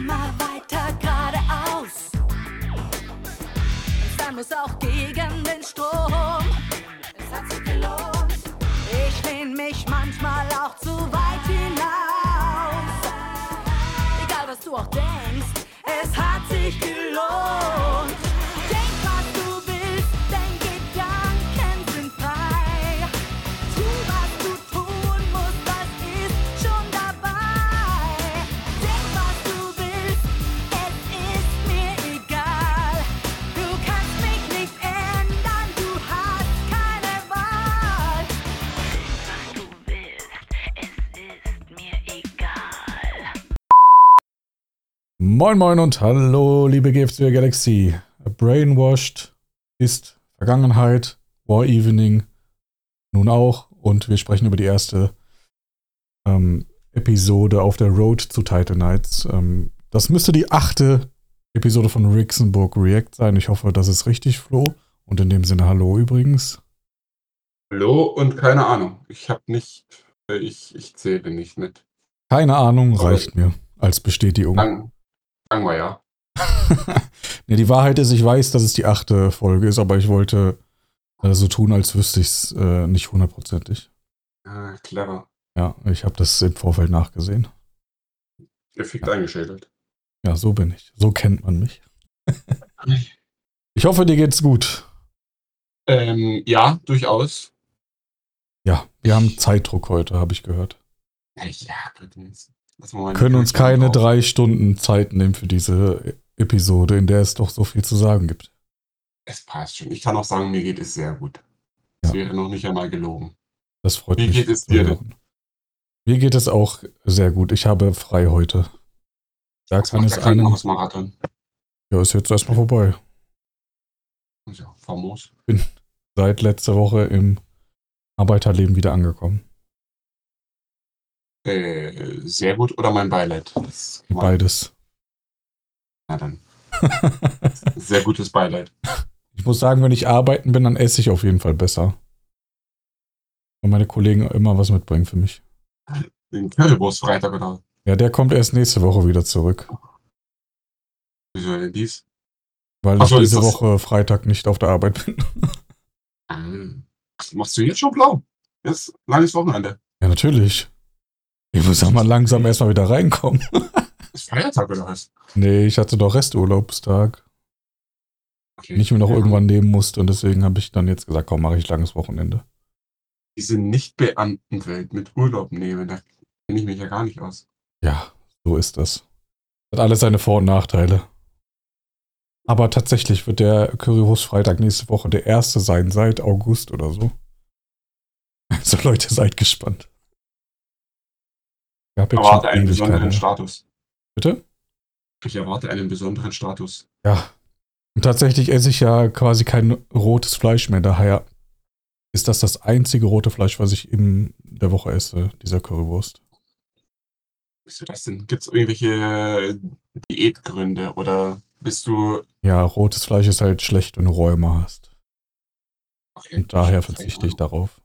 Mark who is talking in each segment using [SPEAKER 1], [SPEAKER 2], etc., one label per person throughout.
[SPEAKER 1] immer weiter geradeaus. Dann muss auch gegen den Strom.
[SPEAKER 2] Moin Moin und hallo, liebe GFC Galaxy. Brainwashed ist Vergangenheit, War Evening nun auch und wir sprechen über die erste ähm, Episode auf der Road zu Titan Knights. Ähm, das müsste die achte Episode von Rixenburg React sein. Ich hoffe, das ist richtig, Flo. Und in dem Sinne, hallo übrigens.
[SPEAKER 3] Hallo und keine Ahnung. Ich habe nicht, äh, ich, ich zähle nicht mit.
[SPEAKER 2] Keine Ahnung, reicht mir als Bestätigung.
[SPEAKER 3] Sagen, sagen wir ja.
[SPEAKER 2] nee, die Wahrheit ist, ich weiß, dass es die achte Folge ist, aber ich wollte äh, so tun, als wüsste ich es äh, nicht hundertprozentig.
[SPEAKER 3] Ah, clever.
[SPEAKER 2] Ja, ich habe das im Vorfeld nachgesehen.
[SPEAKER 3] Geschickt eingeschädelt.
[SPEAKER 2] Ja, so bin ich. So kennt man mich. Ich hoffe, dir geht's gut.
[SPEAKER 3] Ähm, ja, durchaus.
[SPEAKER 2] Ja, wir haben Zeitdruck heute, habe ich gehört.
[SPEAKER 3] Ja, übrigens.
[SPEAKER 2] Können uns keine
[SPEAKER 3] drauf.
[SPEAKER 2] drei Stunden Zeit nehmen für diese Episode, in der es doch so viel zu sagen gibt.
[SPEAKER 3] Es passt schon. Ich kann auch sagen, mir geht es sehr gut. Es
[SPEAKER 2] Ja.
[SPEAKER 3] wäre noch nicht einmal gelogen.
[SPEAKER 2] Das freut
[SPEAKER 3] Wie
[SPEAKER 2] mich.
[SPEAKER 3] geht es dir denn?
[SPEAKER 2] Mir geht es auch sehr gut. Ich habe frei heute. Da
[SPEAKER 3] Das
[SPEAKER 2] kann es einen.
[SPEAKER 3] Krankenhausmarathon.
[SPEAKER 2] Ja, ist jetzt erstmal vorbei.
[SPEAKER 3] Ja, famos.
[SPEAKER 2] Seit letzter Woche im Arbeiterleben wieder angekommen.
[SPEAKER 3] Äh, sehr gut oder mein Beileid?
[SPEAKER 2] Beides.
[SPEAKER 3] Na dann. Sehr gutes Beileid.
[SPEAKER 2] Ich muss sagen, wenn ich arbeiten bin, dann esse ich auf jeden Fall besser. Weil meine Kollegen immer was mitbringen für mich.
[SPEAKER 3] Den Currywurst Freitag oder
[SPEAKER 2] Ja, der kommt erst nächste Woche wieder zurück.
[SPEAKER 3] wieso denn dies?
[SPEAKER 2] Weil
[SPEAKER 3] Ach
[SPEAKER 2] ich diese Woche Freitag nicht auf der Arbeit bin.
[SPEAKER 3] Ach, Machst du jetzt schon blau? Jetzt langes Wochenende.
[SPEAKER 2] Ja, natürlich. Ich muss ja mal langsam erstmal wieder reinkommen.
[SPEAKER 3] Ist Feiertag oder was?
[SPEAKER 2] Nee, ich hatte doch Resturlaubstag,
[SPEAKER 3] Okay.
[SPEAKER 2] den ich mir noch
[SPEAKER 3] Ja.
[SPEAKER 2] irgendwann nehmen musste. Und deswegen habe ich dann jetzt gesagt, komm, mache ich langes Wochenende.
[SPEAKER 3] Diese Nicht-Beamtenwelt mit Urlaub nehmen, da kenne ich mich ja gar nicht aus.
[SPEAKER 2] Ja, so ist das. Hat alles seine Vor- und Nachteile. Aber tatsächlich wird der Currywurst Freitag nächste Woche der erste sein seit August oder so. Also Leute, seid gespannt. Gab jetzt
[SPEAKER 3] Erwarte einen besonderen
[SPEAKER 2] keine.
[SPEAKER 3] Status.
[SPEAKER 2] Bitte?
[SPEAKER 3] Ich erwarte einen besonderen Status.
[SPEAKER 2] Ja. Und tatsächlich esse ich ja quasi kein rotes Fleisch mehr. Daher ist das das einzige rote Fleisch, was ich in der Woche esse, dieser Currywurst.
[SPEAKER 3] Wieso das denn? Gibt es irgendwelche Diätgründe oder bist du.
[SPEAKER 2] Ja, rotes Fleisch ist halt schlecht, wenn du Rheuma hast.
[SPEAKER 3] Okay,
[SPEAKER 2] Und daher
[SPEAKER 3] ich
[SPEAKER 2] verzichte ich darauf.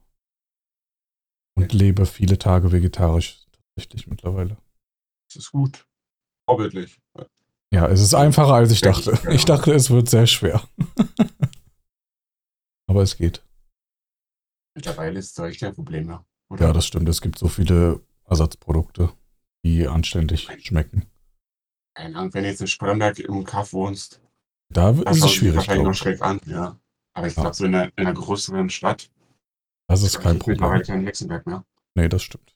[SPEAKER 2] Und lebe viele Tage vegetarisch tatsächlich mittlerweile.
[SPEAKER 3] Das ist gut. Vorbildlich.
[SPEAKER 2] Ja, es ist einfacher, als ich dachte. Ich dachte, es wird sehr schwer. Aber es geht.
[SPEAKER 3] Mittlerweile ist das echt kein Problem mehr. Oder?
[SPEAKER 2] Ja, das stimmt. Es gibt so viele Ersatzprodukte, die anständig schmecken.
[SPEAKER 3] Keine Ahnung, wenn du jetzt in Spremberg im Kaff wohnst,
[SPEAKER 2] Da ist es schwierig.
[SPEAKER 3] wahrscheinlich noch schräg an, ja. Aber ich glaube, so in einer, in einer größeren Stadt
[SPEAKER 2] Das ist kein
[SPEAKER 3] ist mittlerweile
[SPEAKER 2] Problem.
[SPEAKER 3] kein Hexenberg mehr.
[SPEAKER 2] Nee, das stimmt.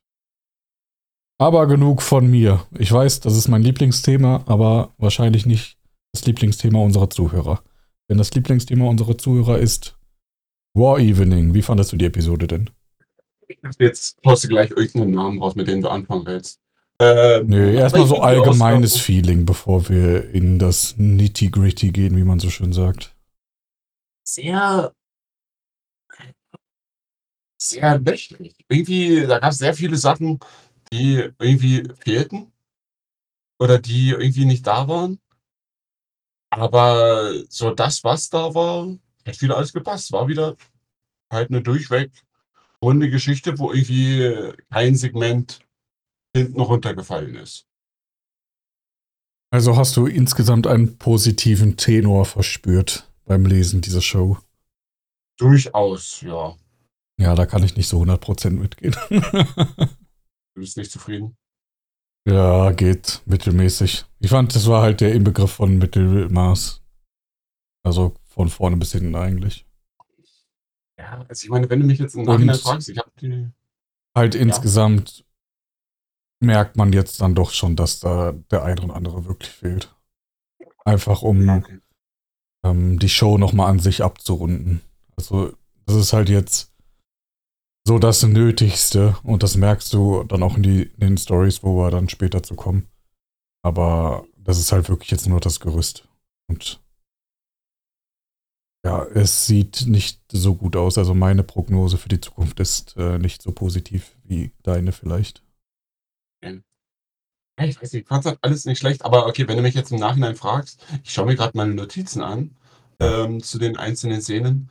[SPEAKER 2] Aber genug von mir. Ich weiß, das ist mein Lieblingsthema, aber wahrscheinlich nicht das Lieblingsthema unserer Zuhörer. Denn das Lieblingsthema unserer Zuhörer ist War Evening. Wie fandest du die Episode denn?
[SPEAKER 3] Jetzt haust du gleich irgendeinen Namen raus, mit dem du anfangen willst. Ähm,
[SPEAKER 2] Nö, erstmal so allgemeines Feeling, bevor wir in das Nitty-Gritty gehen, wie man so schön sagt.
[SPEAKER 3] Sehr, sehr löchrig. Irgendwie, da gab es sehr viele Sachen, die irgendwie fehlten oder die irgendwie nicht da waren. Aber so das, was da war, hat wieder alles gepasst. War wieder halt eine durchweg runde Geschichte, wo irgendwie kein Segment hinten runtergefallen ist.
[SPEAKER 2] Also hast du insgesamt einen positiven Tenor verspürt beim Lesen dieser Show?
[SPEAKER 3] Durchaus, ja.
[SPEAKER 2] Ja, da kann ich nicht so 100% mitgehen.
[SPEAKER 3] Du bist nicht zufrieden?
[SPEAKER 2] ja, geht mittelmäßig. Ich fand, das war halt der Inbegriff von Mittelmaß. Also von vorne bis hinten eigentlich.
[SPEAKER 3] Ja, also ich meine, wenn du mich jetzt im Nachhinein fragst, ich habe die.
[SPEAKER 2] Halt insgesamt merkt man jetzt dann doch schon, dass da der eine und andere wirklich fehlt. Einfach um
[SPEAKER 3] Okay.
[SPEAKER 2] ähm, die Show nochmal an sich abzurunden. Also, das ist halt jetzt so das Nötigste und das merkst du dann auch in, die, in den Stories, wo wir dann später zu kommen. Aber das ist halt wirklich jetzt nur das Gerüst. Und ja, es sieht nicht so gut aus. Also meine Prognose für die Zukunft ist äh, nicht so positiv wie deine vielleicht.
[SPEAKER 3] Ja, ich weiß nicht, ich fand das alles nicht schlecht, aber okay, wenn du mich jetzt im Nachhinein fragst, ich schaue mir gerade meine Notizen an ähm, zu den einzelnen Szenen.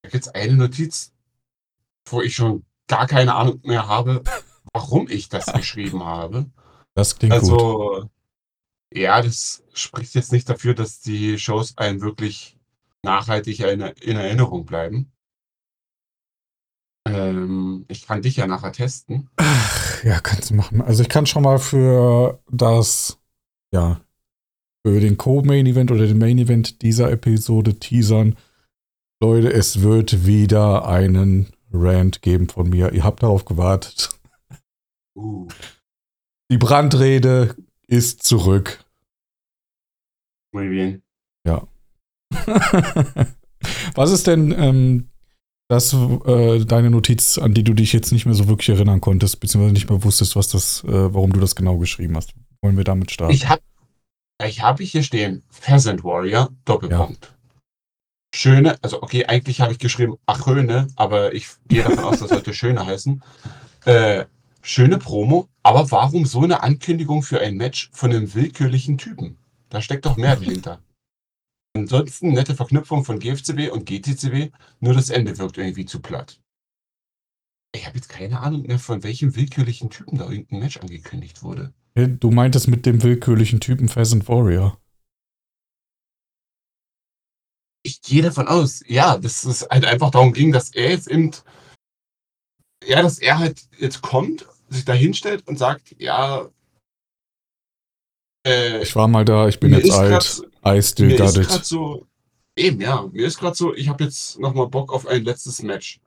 [SPEAKER 3] Da gibt es eine Notiz, wo ich schon gar keine Ahnung mehr habe, warum ich das geschrieben habe.
[SPEAKER 2] Das klingt gut.
[SPEAKER 3] Also, ja, das spricht jetzt nicht dafür, dass die Shows einen wirklich nachhaltig in, in Erinnerung bleiben. Ähm, ich kann dich ja nachher testen.
[SPEAKER 2] Ach, ja, kannst du machen. Also ich kann schon mal für das, ja, für den Co-Main-Event oder den Main-Event dieser Episode teasern. Leute, es wird wieder einen Rant geben von mir. Ihr habt darauf gewartet.
[SPEAKER 3] Uh,
[SPEAKER 2] Die Brandrede ist zurück.
[SPEAKER 3] muy bien.
[SPEAKER 2] Was ist denn ähm, das, äh, deine Notiz, an die du dich jetzt nicht mehr so wirklich erinnern konntest, beziehungsweise nicht mehr wusstest, was das, äh, warum du das genau geschrieben hast? Wollen wir damit starten?
[SPEAKER 3] Ich habe ich habe hier stehen, Pheasant Warrior, Doppelpunkt. Schöne, also okay, eigentlich habe ich geschrieben Achöne, aber ich gehe davon aus, das sollte Schöne heißen. Äh, schöne Promo, aber warum so eine Ankündigung für ein Match von einem willkürlichen Typen? Da steckt doch mehr dahinter. Ansonsten nette Verknüpfung von GFCW und GTCW, nur das Ende wirkt irgendwie zu platt. Ich habe jetzt keine Ahnung mehr, von welchem willkürlichen Typen da irgendein Match angekündigt wurde.
[SPEAKER 2] Du meintest mit dem willkürlichen Typen Pheasant Warrior.
[SPEAKER 3] Ich gehe davon aus, ja, dass es halt einfach darum ging, dass er jetzt eben, ja, dass er halt jetzt kommt, sich da hinstellt und sagt, ja, äh,
[SPEAKER 2] Ich war mal da, ich bin jetzt alt.
[SPEAKER 3] grad-
[SPEAKER 2] I still
[SPEAKER 3] mir
[SPEAKER 2] got
[SPEAKER 3] ist
[SPEAKER 2] it.
[SPEAKER 3] gerade so, eben, ja, mir ist gerade so, ich habe jetzt nochmal Bock auf ein letztes Match.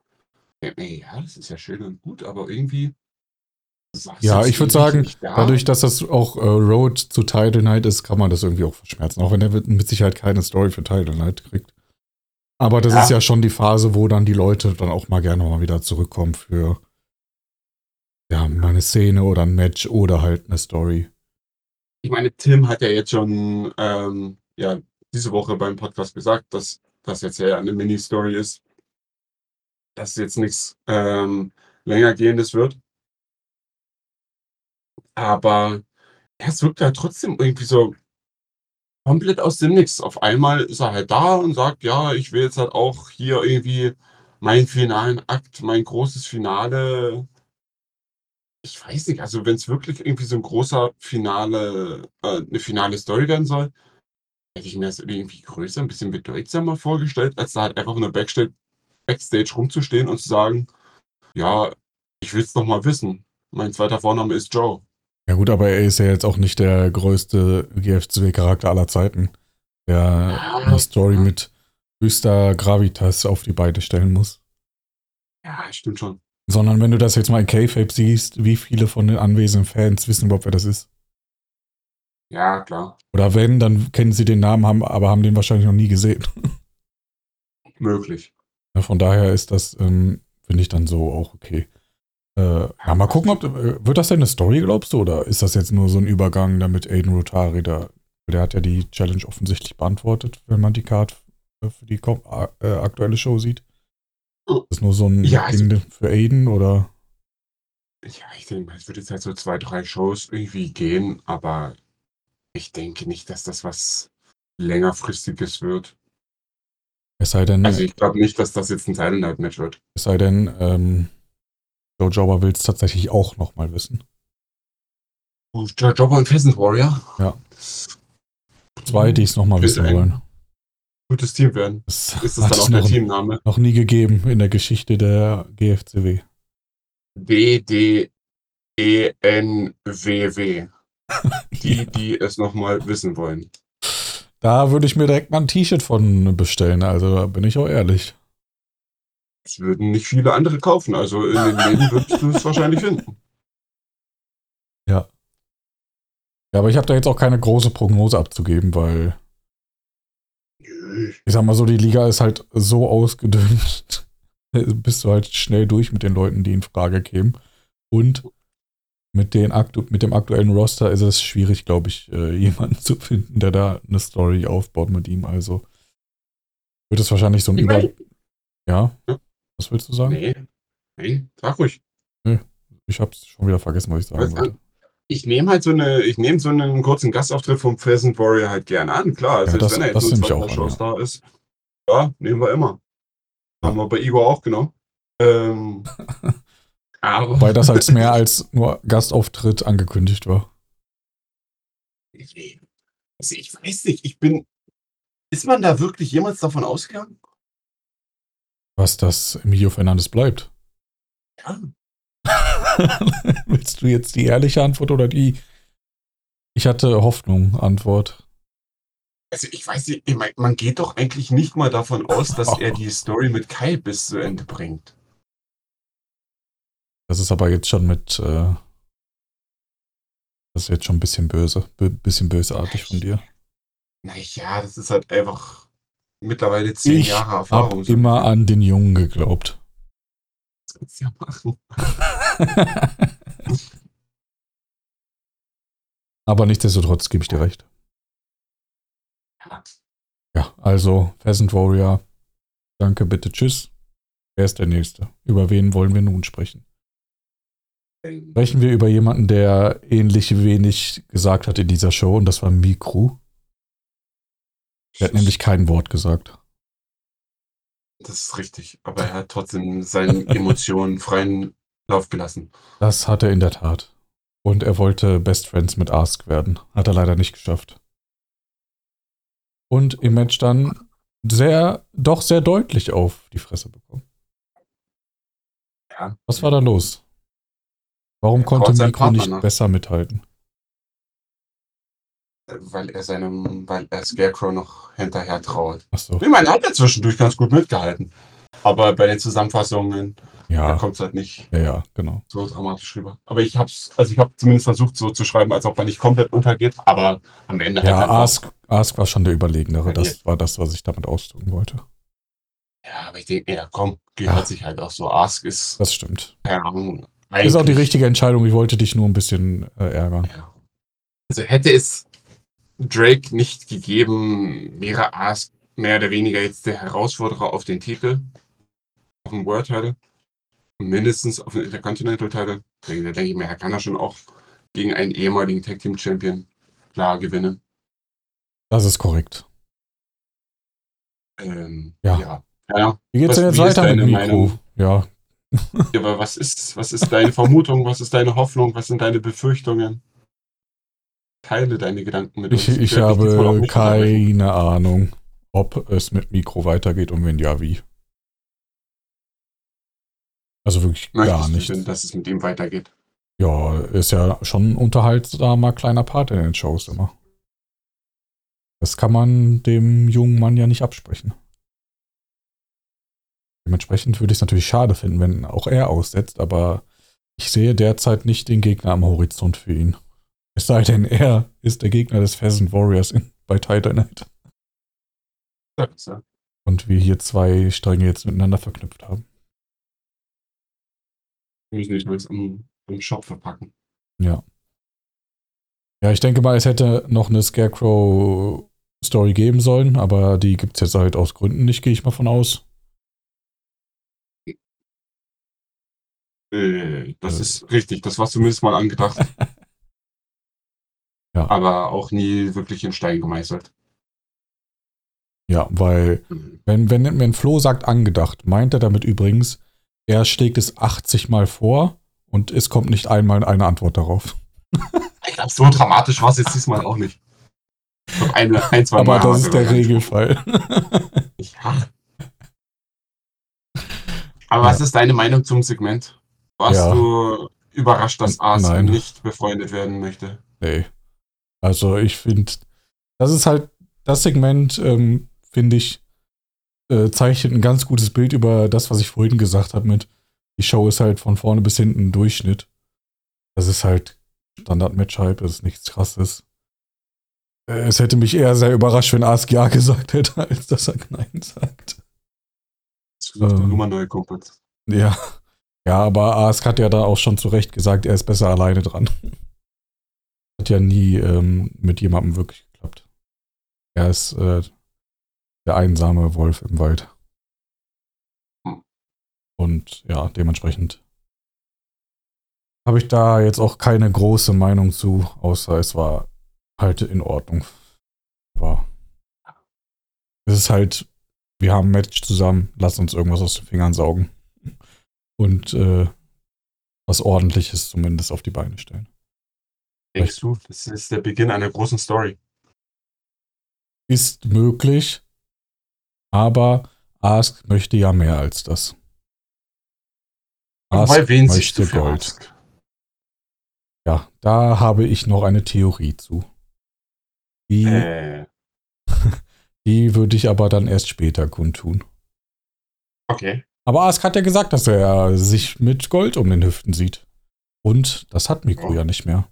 [SPEAKER 3] Ja, das ist ja schön und gut, aber irgendwie.
[SPEAKER 2] Ja, ich würd
[SPEAKER 3] irgendwie
[SPEAKER 2] sagen,
[SPEAKER 3] da.
[SPEAKER 2] Dadurch, dass das auch äh, Road zu Title Night ist, kann man das irgendwie auch verschmerzen. Auch wenn er mit Sicherheit keine Story für Title Night kriegt. Aber das
[SPEAKER 3] Ja.
[SPEAKER 2] ist ja schon die Phase, wo dann die Leute dann auch mal gerne mal wieder zurückkommen für ja, mal eine Szene oder ein Match oder halt eine Story.
[SPEAKER 3] Ich meine, Tim hat ja jetzt schon ähm, ja, diese Woche beim Podcast gesagt, dass das jetzt ja eine Mini-Story ist. Dass jetzt nichts ähm, längergehendes wird. Aber ja, es wirkt halt trotzdem irgendwie so komplett aus dem Nix. Auf einmal ist er halt da und sagt, ja, ich will jetzt halt auch hier irgendwie meinen finalen Akt, mein großes Finale ich weiß nicht, also wenn es wirklich irgendwie so ein großer Finale, äh, eine finale Story werden soll, hätte ich mir das irgendwie größer, ein bisschen bedeutsamer vorgestellt, als da halt einfach nur Backstage, Backstage rumzustehen und zu sagen, ja, ich will es doch mal wissen. Mein zweiter Vorname ist Joe.
[SPEAKER 2] Ja gut, aber er ist ja jetzt auch nicht der größte GFCW-Charakter aller Zeiten, der eine Story mit höchster Gravitas auf die Beine stellen muss.
[SPEAKER 3] Ja, stimmt schon.
[SPEAKER 2] Sondern wenn du das jetzt mal in K-Fape siehst, wie viele von den anwesenden Fans wissen überhaupt, wer das ist?
[SPEAKER 3] Ja, klar.
[SPEAKER 2] Oder wenn, dann kennen sie den Namen, haben, aber haben den wahrscheinlich noch nie gesehen.
[SPEAKER 3] Möglich.
[SPEAKER 2] Ja, von daher ist das, ähm, finde ich dann so auch okay. Äh, ja, mal gucken, ob, äh, wird das denn eine Story, glaubst du, oder ist das jetzt nur so ein Übergang, damit Aiden Rotari da, der hat ja die Challenge offensichtlich beantwortet, wenn man die Card äh, für die äh, aktuelle Show sieht.
[SPEAKER 3] Oh.
[SPEAKER 2] Ist das nur so ein
[SPEAKER 3] Ja, also-
[SPEAKER 2] Ding für Aiden, oder?
[SPEAKER 3] Ja, ich denke, es wird jetzt halt so zwei, drei Shows irgendwie gehen, aber ich denke nicht, dass das was längerfristiges wird.
[SPEAKER 2] Es sei denn,
[SPEAKER 3] Also ich glaube nicht, dass das jetzt ein Title Night Match wird.
[SPEAKER 2] es sei denn, ähm, Joe Jobber will es tatsächlich auch nochmal wissen.
[SPEAKER 3] Joe Jobber und Pheasant Warrior?
[SPEAKER 2] Ja. Zwei, die es nochmal wissen wollen.
[SPEAKER 3] Gutes Team werden.
[SPEAKER 2] Das
[SPEAKER 3] Ist das dann auch der
[SPEAKER 2] noch,
[SPEAKER 3] Teamname?
[SPEAKER 2] noch nie gegeben in der Geschichte der GFCW.
[SPEAKER 3] D, D, E, N, W, W. Die, die es nochmal wissen wollen.
[SPEAKER 2] Da würde ich mir direkt mal ein T-Shirt von bestellen, also da bin ich auch ehrlich.
[SPEAKER 3] Das würden nicht viele andere kaufen. Also in den Läden würdest du es wahrscheinlich finden.
[SPEAKER 2] Ja, aber ich habe da jetzt auch keine große Prognose abzugeben, weil ich sag mal so, die Liga ist halt so ausgedünnt. Bist du halt schnell durch mit den Leuten, die in Frage kämen. Und mit, den aktu mit dem aktuellen Roster ist es schwierig, glaube ich, äh, jemanden zu finden, der da eine Story aufbaut mit ihm. Also wird es wahrscheinlich so ein
[SPEAKER 3] Ich
[SPEAKER 2] Über.
[SPEAKER 3] mein-
[SPEAKER 2] Ja? Was willst du sagen?
[SPEAKER 3] Nee. Nee, sag ruhig.
[SPEAKER 2] Ich hab's schon wieder vergessen, was ich sagen
[SPEAKER 3] Was
[SPEAKER 2] wollte.
[SPEAKER 3] Ich nehme halt so eine, ich nehme so einen kurzen Gastauftritt vom Pheasant Warrior halt gerne an. Klar, also
[SPEAKER 2] Ja, das-
[SPEAKER 3] wenn er
[SPEAKER 2] das
[SPEAKER 3] jetzt nur
[SPEAKER 2] auch
[SPEAKER 3] Shows
[SPEAKER 2] ja.
[SPEAKER 3] da ist, ja, nehmen wir immer. Haben wir bei Igor auch genommen. Ähm, aber
[SPEAKER 2] Wobei das als mehr als nur Gastauftritt angekündigt war.
[SPEAKER 3] Nee. Also ich weiß nicht, ich bin. Ist man da wirklich jemals davon ausgegangen?
[SPEAKER 2] Was das Emilio Fernandes bleibt.
[SPEAKER 3] Ja.
[SPEAKER 2] Willst du jetzt die ehrliche Antwort oder die Ich hatte Hoffnung Antwort?
[SPEAKER 3] Also ich weiß nicht, ich mein, man geht doch eigentlich nicht mal davon aus, dass er die Story mit Kai bis zu Ende bringt.
[SPEAKER 2] Das ist aber jetzt schon mit äh, das ist jetzt schon ein bisschen böse, bisschen bösartig von dir.
[SPEAKER 3] Naja, das ist halt einfach mittlerweile zehn
[SPEAKER 2] Ich
[SPEAKER 3] Jahre Erfahrung. So,
[SPEAKER 2] immer an den Jungen geglaubt.
[SPEAKER 3] das kannst du ja machen.
[SPEAKER 2] aber nichtsdestotrotz gebe ich dir recht.
[SPEAKER 3] Ja.
[SPEAKER 2] Also Pheasant Warrior, danke, bitte, tschüss. Wer ist der Nächste? Über wen wollen wir nun sprechen? Sprechen wir über jemanden, der ähnlich wenig gesagt hat in dieser Show und das war Mikro. Der hat nämlich kein Wort gesagt.
[SPEAKER 3] Das ist richtig, aber er hat trotzdem seinen Emotionen freien Lauf gelassen.
[SPEAKER 2] Das hat er in der Tat. Und er wollte Best Friends mit Ask werden. Hat er leider nicht geschafft. Und im Match dann sehr, doch sehr deutlich auf die Fresse bekommen.
[SPEAKER 3] Ja.
[SPEAKER 2] Was war da los? Warum
[SPEAKER 3] Er
[SPEAKER 2] konnte Mikro nicht
[SPEAKER 3] nach.
[SPEAKER 2] besser mithalten?
[SPEAKER 3] Weil er seinem, weil er Scarecrow noch hinterher traut.
[SPEAKER 2] Achso,
[SPEAKER 3] Ich meine, er hat ja zwischendurch ganz gut mitgehalten. Aber bei den Zusammenfassungen,
[SPEAKER 2] ja,
[SPEAKER 3] kommt es halt nicht
[SPEAKER 2] ja, ja, genau.
[SPEAKER 3] so dramatisch rüber. Aber ich hab's, also ich habe zumindest versucht, so zu schreiben, als ob er nicht komplett untergeht, aber am Ende
[SPEAKER 2] Ja,
[SPEAKER 3] einfach-
[SPEAKER 2] Ask, Ask war schon der Überlegenere. Das war das, was ich damit ausdrücken wollte.
[SPEAKER 3] Ja, aber ich denke, ja, komm, gehört sich halt auch so. Ask ist,
[SPEAKER 2] Das stimmt.
[SPEAKER 3] keine Ahnung,
[SPEAKER 2] Ist auch die richtige Entscheidung. Ich wollte dich nur ein bisschen äh, ärgern.
[SPEAKER 3] Also hätte es Drake nicht gegeben, wäre Ask mehr oder weniger jetzt der Herausforderer auf den Titel, auf den World Title, mindestens auf den Intercontinental Title. Da denke ich mir, er kann er schon auch gegen einen ehemaligen Tag Team Champion klar gewinnen.
[SPEAKER 2] Das ist korrekt.
[SPEAKER 3] Ähm,
[SPEAKER 2] Ja.
[SPEAKER 3] ja. ja.
[SPEAKER 2] Wie geht's
[SPEAKER 3] Was-
[SPEAKER 2] denn jetzt weiter mit Mikro?
[SPEAKER 3] Meinung?
[SPEAKER 2] Ja,
[SPEAKER 3] Ja, Aber was ist, was ist deine Vermutung? Was ist deine Hoffnung? Was sind deine Befürchtungen? Teile deine Gedanken mit
[SPEAKER 2] ich,
[SPEAKER 3] uns.
[SPEAKER 2] ich
[SPEAKER 3] auch
[SPEAKER 2] habe keine Ahnung, ob es mit Mikro weitergeht und wenn ja, wie. Also wirklich gar
[SPEAKER 3] Möchtest du
[SPEAKER 2] nicht.
[SPEAKER 3] denn, dass es mit ihm weitergeht?
[SPEAKER 2] Ja, ist ja schon ein unterhaltsamer kleiner Part in den Shows immer. Das kann man dem jungen Mann ja nicht absprechen. Dementsprechend würde ich es natürlich schade finden, wenn auch er aussetzt, aber ich sehe derzeit nicht den Gegner am Horizont für ihn. Es sei denn, er ist der Gegner des Pheasant Warriors in, bei Titan Night.
[SPEAKER 3] Sag's, ja.
[SPEAKER 2] Und wir hier zwei Stränge jetzt miteinander verknüpft haben.
[SPEAKER 3] Wir müssen nicht mal im, im Shop verpacken.
[SPEAKER 2] Ja. Ja, ich denke mal, es hätte noch eine Scarecrow-Story geben sollen, aber die gibt es jetzt halt aus Gründen nicht, gehe ich mal von aus.
[SPEAKER 3] Äh, das
[SPEAKER 2] Äh.
[SPEAKER 3] ist richtig. Das war zumindest mal angedacht.
[SPEAKER 2] Ja.
[SPEAKER 3] Aber auch nie wirklich in Stein gemeißelt.
[SPEAKER 2] Ja, weil, wenn, wenn, wenn Flo sagt angedacht, meint er damit übrigens, er schlägt es 80 Mal vor und es kommt nicht einmal eine Antwort darauf.
[SPEAKER 3] Ich glaube, so dramatisch war es jetzt diesmal auch nicht. eine, ein, zwei
[SPEAKER 2] Aber
[SPEAKER 3] Mal haben
[SPEAKER 2] das ist der Regelfall.
[SPEAKER 3] Ja. Aber was ist deine Meinung zum Segment? Warst
[SPEAKER 2] Ja.
[SPEAKER 3] du überrascht, dass Ars nicht befreundet werden möchte?
[SPEAKER 2] Nee. Also ich finde, das ist halt, das Segment, ähm, finde ich, äh, zeichnet ein ganz gutes Bild über das, was ich vorhin gesagt habe mit, die Show ist halt von vorne bis hinten ein Durchschnitt. Das ist halt Standard-Match-Hype, das ist nichts krasses. Äh, Es hätte mich eher sehr überrascht, wenn Ask Ja gesagt hätte, als dass er Nein sagt.
[SPEAKER 3] Das ist ähm.
[SPEAKER 2] Ähm.
[SPEAKER 3] Nummer neue Kumpels.
[SPEAKER 2] Ja. Ja, aber Ask hat ja da auch schon zu Recht gesagt, er ist besser alleine dran. Hat ja nie ähm, mit jemandem wirklich geklappt. Er ist äh, der einsame Wolf im Wald. Und ja, dementsprechend habe ich da jetzt auch keine große Meinung zu, außer es war halt in Ordnung. Aber es ist halt, wir haben ein Match zusammen, lass uns irgendwas aus den Fingern saugen und äh, was ordentliches zumindest auf die Beine stellen.
[SPEAKER 3] Denkst du, das ist der Beginn einer großen Story.
[SPEAKER 2] Ist möglich, aber Ask möchte ja mehr als das.
[SPEAKER 3] Wobei, wen siehst
[SPEAKER 2] möchte
[SPEAKER 3] für
[SPEAKER 2] Gold.
[SPEAKER 3] Ask?
[SPEAKER 2] Ja, da habe ich noch eine Theorie zu. Die,
[SPEAKER 3] Äh,
[SPEAKER 2] die würde ich aber dann erst später kundtun.
[SPEAKER 3] okay.
[SPEAKER 2] Aber Ask hat ja gesagt, dass er sich mit Gold um den Hüften sieht. Und das hat Mikro
[SPEAKER 3] Ja.
[SPEAKER 2] ja nicht mehr.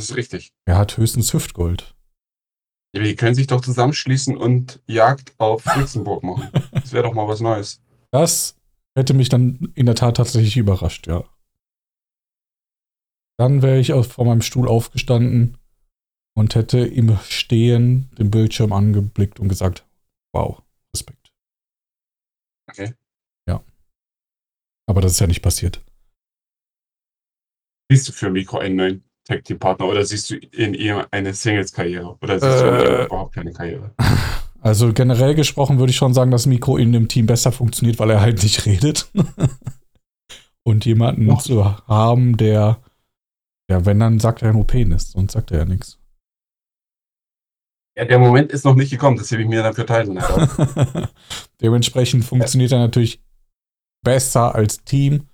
[SPEAKER 3] Das ist richtig.
[SPEAKER 2] Er hat höchstens Hüftgold.
[SPEAKER 3] Ja, Die können sich doch zusammenschließen und Jagd auf Luxemburg machen. Das wäre doch mal was Neues.
[SPEAKER 2] Das hätte mich dann in der Tat tatsächlich überrascht, ja. Dann wäre ich aus- von meinem Stuhl aufgestanden und hätte im Stehen den Bildschirm angeblickt und gesagt, wow, Respekt.
[SPEAKER 3] Okay.
[SPEAKER 2] Ja. Aber das ist ja nicht passiert.
[SPEAKER 3] Siehst du für Mikro einen neuen Tag Team Partner oder siehst du in ihm eine Singles-Karriere? Oder siehst du
[SPEAKER 2] Äh.
[SPEAKER 3] ihm überhaupt keine Karriere?
[SPEAKER 2] Also generell gesprochen würde ich schon sagen, dass Mikro in dem Team besser funktioniert, weil er halt nicht redet. und jemanden
[SPEAKER 3] Ja.
[SPEAKER 2] zu haben, der, ja, wenn, dann sagt er nur Penis, sonst sagt er ja nichts.
[SPEAKER 3] Ja, der Moment ist noch nicht gekommen, das hebe ich mir dann für Titan.
[SPEAKER 2] Dementsprechend funktioniert er natürlich besser als Team.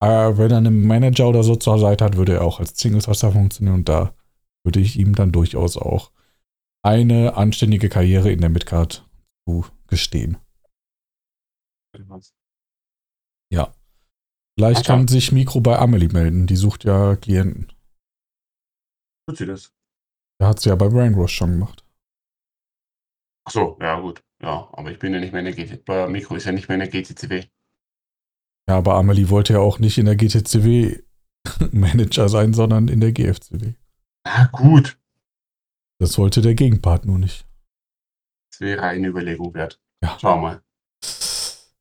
[SPEAKER 2] Aber wenn er einen Manager oder so zur Seite hat, würde er auch als Singles besser funktionieren. Und da würde ich ihm dann durchaus auch eine anständige Karriere in der Midcard zu gestehen. Ja. Vielleicht kann sich Mikro bei Amelie melden. Die sucht ja Klienten.
[SPEAKER 3] Tut sie das?
[SPEAKER 2] Da hat sie ja bei Brainwash schon gemacht.
[SPEAKER 3] Ach so, ja gut. Ja, aber ich bin ja nicht mehr in der GT. Bei Mikro ist ja nicht mehr in der GTCW.
[SPEAKER 2] Ja, aber Amelie wollte ja auch nicht in der GTCW Manager sein, sondern in der GFCW.
[SPEAKER 3] Na gut.
[SPEAKER 2] Das wollte der Gegenpart nur nicht.
[SPEAKER 3] Das wäre eine Überlegung wert.
[SPEAKER 2] Ja.
[SPEAKER 3] Schau mal.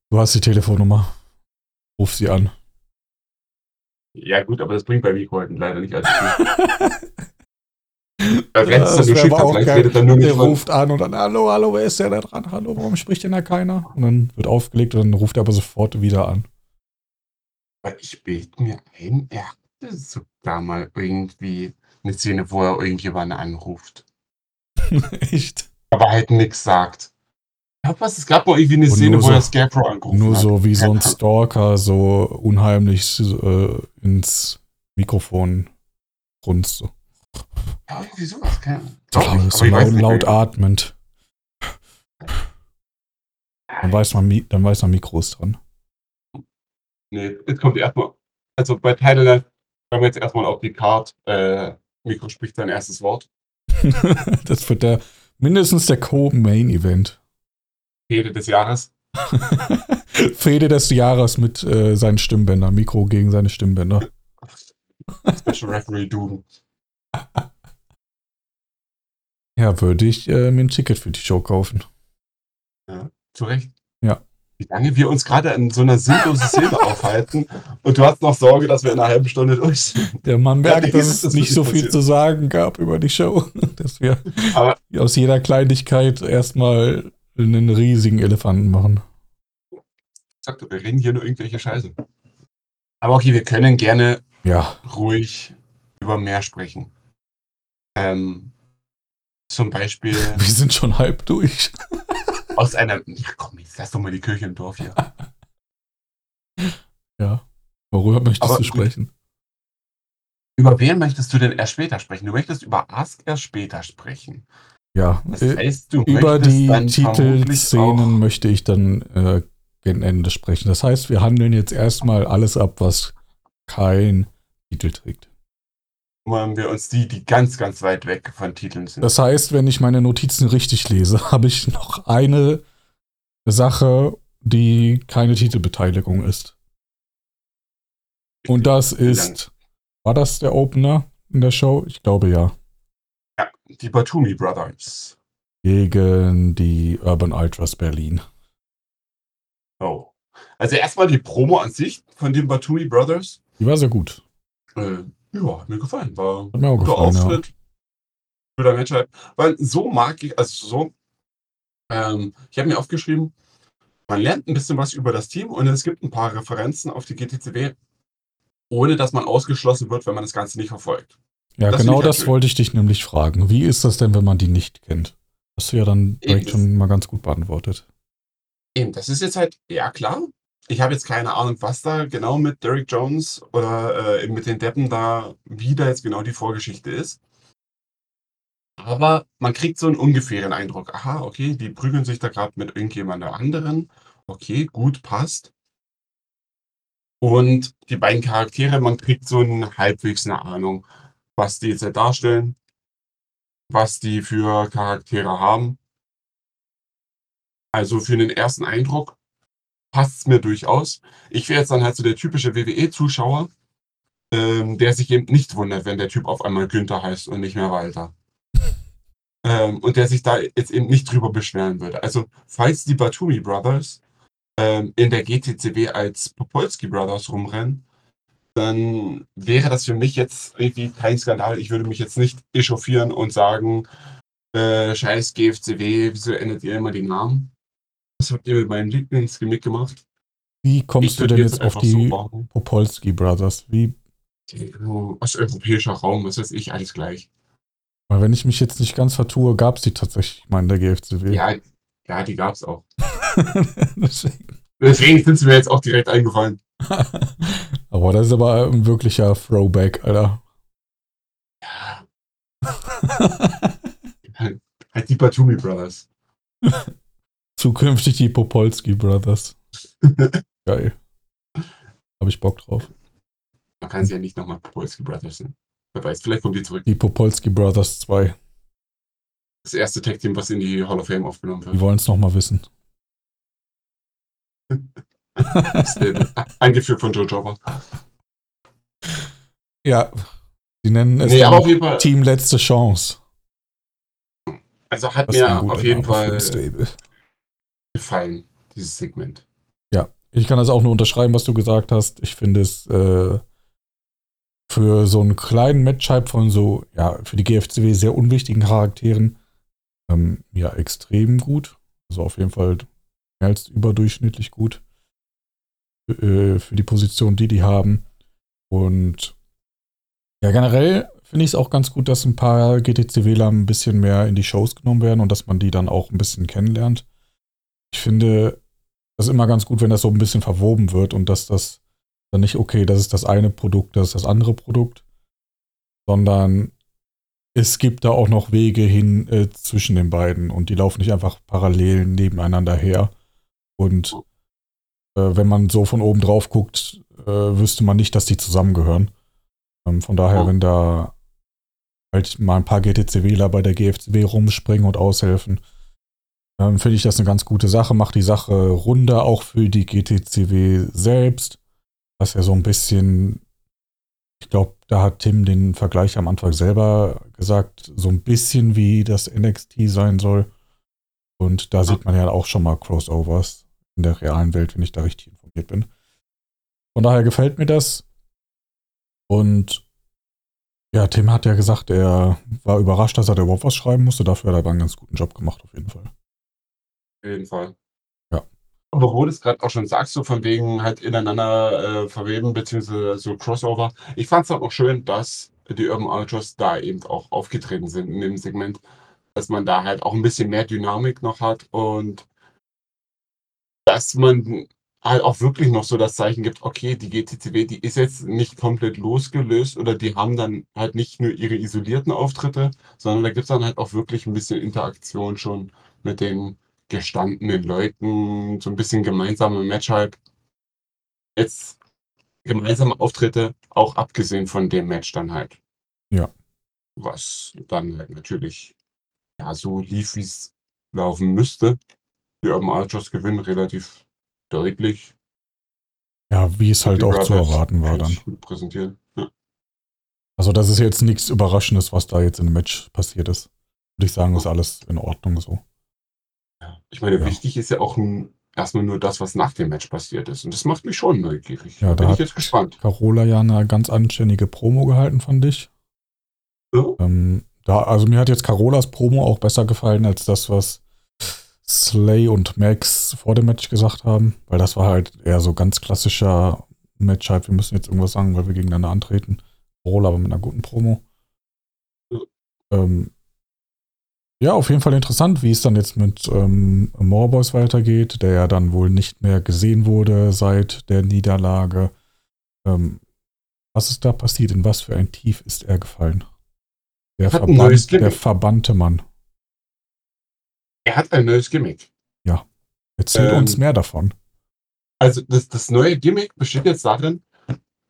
[SPEAKER 2] Du hast die Telefonnummer. Ruf sie an.
[SPEAKER 3] Ja gut, aber das bringt bei Mikro halt leider nicht viel. Da rennst du vielleicht
[SPEAKER 2] geil.
[SPEAKER 3] redet nur
[SPEAKER 2] Der
[SPEAKER 3] von,
[SPEAKER 2] ruft an und dann, hallo, hallo, wer ist der da dran? Hallo, warum spricht denn da keiner? Und dann wird aufgelegt und dann ruft er aber sofort wieder an.
[SPEAKER 3] Aber ich bild mir ein, er hatte sogar mal irgendwie eine Szene, wo er irgendjemanden anruft.
[SPEAKER 2] Echt?
[SPEAKER 3] Aber halt nichts sagt. Ich glaube, was, es gab mal irgendwie eine
[SPEAKER 2] Und
[SPEAKER 3] Szene,
[SPEAKER 2] nur
[SPEAKER 3] wo
[SPEAKER 2] so-
[SPEAKER 3] er Scarecrow angerufen
[SPEAKER 2] Nur
[SPEAKER 3] hat.
[SPEAKER 2] so wie so ein
[SPEAKER 3] Ja.
[SPEAKER 2] Stalker so unheimlich äh, ins Mikrofon runzt. So,
[SPEAKER 3] Ja, irgendwie sowas. Keine Ahnung. Ich,
[SPEAKER 2] so
[SPEAKER 3] aber ich weiß
[SPEAKER 2] laut,
[SPEAKER 3] nicht
[SPEAKER 2] laut
[SPEAKER 3] mehr.
[SPEAKER 2] atmend. Dann weiß man, Mi- dann weiß man Mikro ist dran.
[SPEAKER 3] Nee, jetzt kommt erstmal. Also bei Title haben wir jetzt erstmal auf die Card. Äh, Mikro spricht sein erstes Wort.
[SPEAKER 2] das wird der mindestens der Co-Main-Event.
[SPEAKER 3] Rede des Jahres.
[SPEAKER 2] Fehde des Jahres mit äh, seinen Stimmbändern. Mikro gegen seine Stimmbänder.
[SPEAKER 3] Special Referee Doom.
[SPEAKER 2] Ja, würde ich äh, mir ein Ticket für die Show kaufen.
[SPEAKER 3] Zu Recht. Wie lange wir uns gerade in so einer sinnlosen Szene aufhalten und du hast noch Sorge, dass wir in einer halben Stunde durch sind.
[SPEAKER 2] Der Mann merkt,
[SPEAKER 3] Ja,
[SPEAKER 2] dass
[SPEAKER 3] das
[SPEAKER 2] es nicht so viel
[SPEAKER 3] passiert.
[SPEAKER 2] zu sagen gab über die Show. Dass wir
[SPEAKER 3] Aber-
[SPEAKER 2] aus jeder Kleinigkeit erstmal einen riesigen Elefanten machen.
[SPEAKER 3] Ich sagte, wir reden hier nur irgendwelche Scheiße. Aber okay, wir können gerne
[SPEAKER 2] Ja,
[SPEAKER 3] ruhig über mehr sprechen. Ähm, zum Beispiel
[SPEAKER 2] Wir sind schon halb durch.
[SPEAKER 3] Aus einer. Ja, komm, jetzt lass doch mal die Kirche im Dorf hier.
[SPEAKER 2] Ja. Worüber möchtest
[SPEAKER 3] Aber
[SPEAKER 2] du
[SPEAKER 3] gut.
[SPEAKER 2] sprechen?
[SPEAKER 3] Über wen möchtest du denn erst später sprechen? Du möchtest über Ask erst später sprechen.
[SPEAKER 2] Ja,
[SPEAKER 3] Das
[SPEAKER 2] äh,
[SPEAKER 3] heißt, du
[SPEAKER 2] über die Titelszenen möchte ich dann äh, gen Ende sprechen. Das heißt, wir handeln jetzt erstmal alles ab, was kein Titel trägt.
[SPEAKER 3] Wollen wir uns die, die ganz, ganz weit weg von Titeln sind.
[SPEAKER 2] Das heißt, wenn ich meine Notizen richtig lese, habe ich noch eine Sache, die keine Titelbeteiligung ist. Und das ist, war das der Opener in der Show? Ich glaube ja.
[SPEAKER 3] Ja, die Batumi Brothers.
[SPEAKER 2] Gegen die Urban Ultras Berlin.
[SPEAKER 3] Oh. Also erstmal die Promo an sich von den Batumi Brothers.
[SPEAKER 2] Die war sehr gut.
[SPEAKER 3] Äh, ja, hat mir gefallen. War
[SPEAKER 2] Hat mir auch
[SPEAKER 3] guter
[SPEAKER 2] gefallen, ja.
[SPEAKER 3] Auftritt. Guter Matchup. Weil so mag ich, also so, ähm, ich habe mir aufgeschrieben, man lernt ein bisschen was über das Team und es gibt ein paar Referenzen auf die GTCW, ohne dass man ausgeschlossen wird, wenn man das Ganze nicht verfolgt.
[SPEAKER 2] Ja,
[SPEAKER 3] Das
[SPEAKER 2] genau
[SPEAKER 3] ich
[SPEAKER 2] das
[SPEAKER 3] halt
[SPEAKER 2] wollte ich dich nämlich fragen. Wie ist das denn, wenn man die nicht kennt? Hast du ja dann direkt
[SPEAKER 3] Eben.
[SPEAKER 2] schon mal ganz gut beantwortet.
[SPEAKER 3] Eben, das ist jetzt halt, ja klar. Ich habe jetzt keine Ahnung, was da genau mit Derek Jones oder äh, mit den Deppen da, wie da jetzt genau die Vorgeschichte ist. Aber man kriegt so einen ungefähren Eindruck. Aha, okay, die prügeln sich da gerade mit irgendjemandem anderen. Okay, gut, passt. Und die beiden Charaktere, man kriegt so einen halbwegs eine Ahnung, was die jetzt halt darstellen, was die für Charaktere haben. Also für den ersten Eindruck passt es mir durchaus. Ich wäre jetzt dann halt so der typische WWE-Zuschauer, ähm, der sich eben nicht wundert, wenn der Typ auf einmal Günther heißt und nicht mehr Walter. ähm, und der sich da jetzt eben nicht drüber beschweren würde. Also, falls die Batumi Brothers ähm, in der GTCW als Popolski Brothers rumrennen, dann wäre das für mich jetzt irgendwie kein Skandal. Ich würde mich jetzt nicht echauffieren und sagen, äh, scheiß GFCW, wieso ändert ihr immer die Namen? Was habt ihr mit meinem Lieblingsgimmick gemacht?
[SPEAKER 2] Wie kommst
[SPEAKER 3] Ich
[SPEAKER 2] du denn jetzt auf die
[SPEAKER 3] so.
[SPEAKER 2] Popolski Brothers? Wie,
[SPEAKER 3] Osteuropäischer Raum, was weiß ich, alles gleich.
[SPEAKER 2] weil wenn ich mich jetzt nicht ganz vertue, gab es die tatsächlich mal in der GFCW.
[SPEAKER 3] Ja, ja, die gab's auch.
[SPEAKER 2] Deswegen.
[SPEAKER 3] Deswegen sind sie mir jetzt auch direkt eingefallen.
[SPEAKER 2] aber das ist aber ein wirklicher Throwback, Alter.
[SPEAKER 3] Ja, halt die Batumi Brothers.
[SPEAKER 2] Zukünftig die Popolski Brothers. Geil. Habe ich Bock drauf.
[SPEAKER 3] Man kann sie ja nicht nochmal Popolski Brothers nennen. Wer weiß, vielleicht kommt die zurück.
[SPEAKER 2] Die Popolski Brothers 2.
[SPEAKER 3] Das erste Tag-Team, was in die Hall of Fame aufgenommen
[SPEAKER 2] Die
[SPEAKER 3] wird.
[SPEAKER 2] wollen es nochmal wissen.
[SPEAKER 3] Eingeführt von Joe Jobber.
[SPEAKER 2] Ja. Sie nennen es
[SPEAKER 3] Nee,
[SPEAKER 2] Team Letzte Chance.
[SPEAKER 3] also hat
[SPEAKER 2] Das
[SPEAKER 3] mir auf jeden Fall. Gefallen, dieses Segment.
[SPEAKER 2] Ich kann das auch nur unterschreiben, was du gesagt hast. Ich finde es äh, für so einen kleinen Matchup von so, ja, für die GFCW sehr unwichtigen Charakteren ähm, ja extrem gut. Also auf jeden Fall mehr als überdurchschnittlich gut äh, für die Position, die die haben. Und ja, generell finde ich es auch ganz gut, dass ein paar GTCWler ein bisschen mehr in die Shows genommen werden und dass man die dann auch ein bisschen kennenlernt. Ich finde das ist immer ganz gut, wenn das so ein bisschen verwoben wird und dass das dann nicht, okay, das ist das eine Produkt, das ist das andere Produkt, sondern es gibt da auch noch Wege hin äh, zwischen den beiden und die laufen nicht einfach parallel nebeneinander her. Und äh, wenn man so von oben drauf guckt, äh, wüsste man nicht, dass die zusammengehören. Ähm, von daher, wenn da halt mal ein paar GTCWler bei der GFCW rumspringen und aushelfen, ähm, finde ich das eine ganz gute Sache. Macht die Sache runder auch für die GTCW selbst. Was ja so ein bisschen, ich glaube, da hat Tim den Vergleich am Anfang selber gesagt, so ein bisschen wie das NXT sein soll. Und da sieht man ja auch schon mal Crossovers in der realen Welt, wenn ich da richtig informiert bin. Von daher gefällt mir das. Und ja, Tim hat ja gesagt, er war überrascht, dass er da überhaupt was schreiben musste. Dafür hat er aber einen ganz guten Job gemacht, auf jeden Fall.
[SPEAKER 3] Jeden Fall.
[SPEAKER 2] Ja.
[SPEAKER 3] Aber wo du es gerade auch schon sagst, so von wegen halt ineinander äh, verweben, beziehungsweise so Crossover. Ich fand es auch schön, dass die Urban Outlaws da eben auch aufgetreten sind in dem Segment, dass man da halt auch ein bisschen mehr Dynamik noch hat und dass man halt auch wirklich noch so das Zeichen gibt, okay, die GTTW, die ist jetzt nicht komplett losgelöst oder die haben dann halt nicht nur ihre isolierten Auftritte, sondern da gibt es dann halt auch wirklich ein bisschen Interaktion schon mit den gestandenen Leuten, so ein bisschen gemeinsame Match halt. Jetzt gemeinsame Auftritte, auch abgesehen von dem Match dann halt.
[SPEAKER 2] Ja.
[SPEAKER 3] Was dann halt natürlich ja so lief, wie es laufen müsste. Die Urban Archers gewinnen relativ deutlich.
[SPEAKER 2] Ja, wie es halt auch zu erwarten war dann.
[SPEAKER 3] präsentieren. Ja.
[SPEAKER 2] Also das ist jetzt nichts Überraschendes, was da jetzt dem Match passiert ist. Würde ich sagen, ist alles in Ordnung so.
[SPEAKER 3] Ich meine,
[SPEAKER 2] Ja.
[SPEAKER 3] wichtig ist ja auch n- erstmal nur das, was nach dem Match passiert ist. Und das macht mich schon neugierig.
[SPEAKER 2] Ja,
[SPEAKER 3] da bin ich jetzt gespannt.
[SPEAKER 2] Carola ja eine ganz anständige Promo gehalten, fand ich.
[SPEAKER 3] Ja?
[SPEAKER 2] Ähm, da, also mir hat jetzt Carolas Promo auch besser gefallen als das, was Slay und Max vor dem Match gesagt haben, weil das war halt eher so ganz klassischer Match halt, wir müssen jetzt irgendwas sagen, weil wir gegeneinander antreten. Carola aber mit einer guten Promo.
[SPEAKER 3] Ja.
[SPEAKER 2] Ähm, ja, auf jeden Fall interessant, wie es dann jetzt mit ähm, Morboys weitergeht, der ja dann wohl nicht mehr gesehen wurde seit der Niederlage. Ähm, was ist da passiert? In was für ein Tief ist er gefallen? Der, Verbannt, der verbannte Mann.
[SPEAKER 3] Er hat ein neues Gimmick.
[SPEAKER 2] Erzähl
[SPEAKER 3] Ähm,
[SPEAKER 2] uns mehr davon.
[SPEAKER 3] Also das, das neue Gimmick besteht jetzt darin,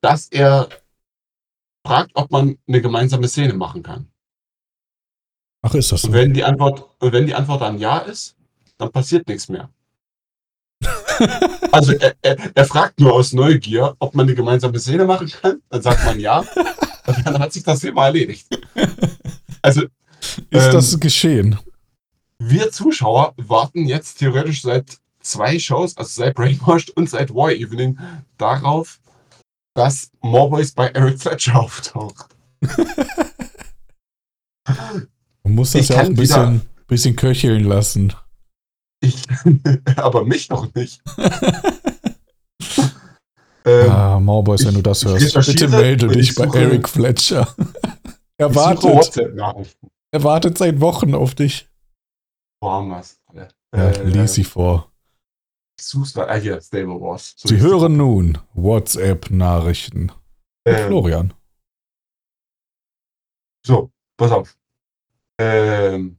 [SPEAKER 3] dass er fragt, ob man eine gemeinsame Szene machen kann.
[SPEAKER 2] Ach, ist das so?
[SPEAKER 3] Und wenn die Antwort, wenn die Antwort dann ja ist, dann passiert nichts mehr. Also er, er, er fragt nur aus Neugier, ob man eine gemeinsame Szene machen kann. Dann sagt man ja. Und dann hat sich das Thema erledigt. Also
[SPEAKER 2] ist
[SPEAKER 3] ähm,
[SPEAKER 2] das geschehen?
[SPEAKER 3] wir Zuschauer warten jetzt theoretisch seit zwei Shows, also seit Brainwashed und seit War Evening, darauf, dass Morboys bei Eric Fletcher auftaucht.
[SPEAKER 2] Man muss das
[SPEAKER 3] ich
[SPEAKER 2] ja auch ein bisschen, bisschen köcheln lassen.
[SPEAKER 3] Ich, aber mich noch nicht. ähm,
[SPEAKER 2] ah, Mauboys, wenn du das hörst, bitte melde dich
[SPEAKER 3] ich
[SPEAKER 2] bei
[SPEAKER 3] suche-
[SPEAKER 2] Eric Fletcher. er
[SPEAKER 3] suche
[SPEAKER 2] wartet, er wartet seit Wochen auf dich.
[SPEAKER 3] Wo haben wir's?
[SPEAKER 2] Ja,
[SPEAKER 3] Äh,
[SPEAKER 2] lies sie vor.
[SPEAKER 3] Da. Ah, hier, Stable Wars. So
[SPEAKER 2] Sie hören nun WhatsApp-Nachrichten.
[SPEAKER 3] Ähm,
[SPEAKER 2] Florian.
[SPEAKER 3] So, pass auf. Ähm.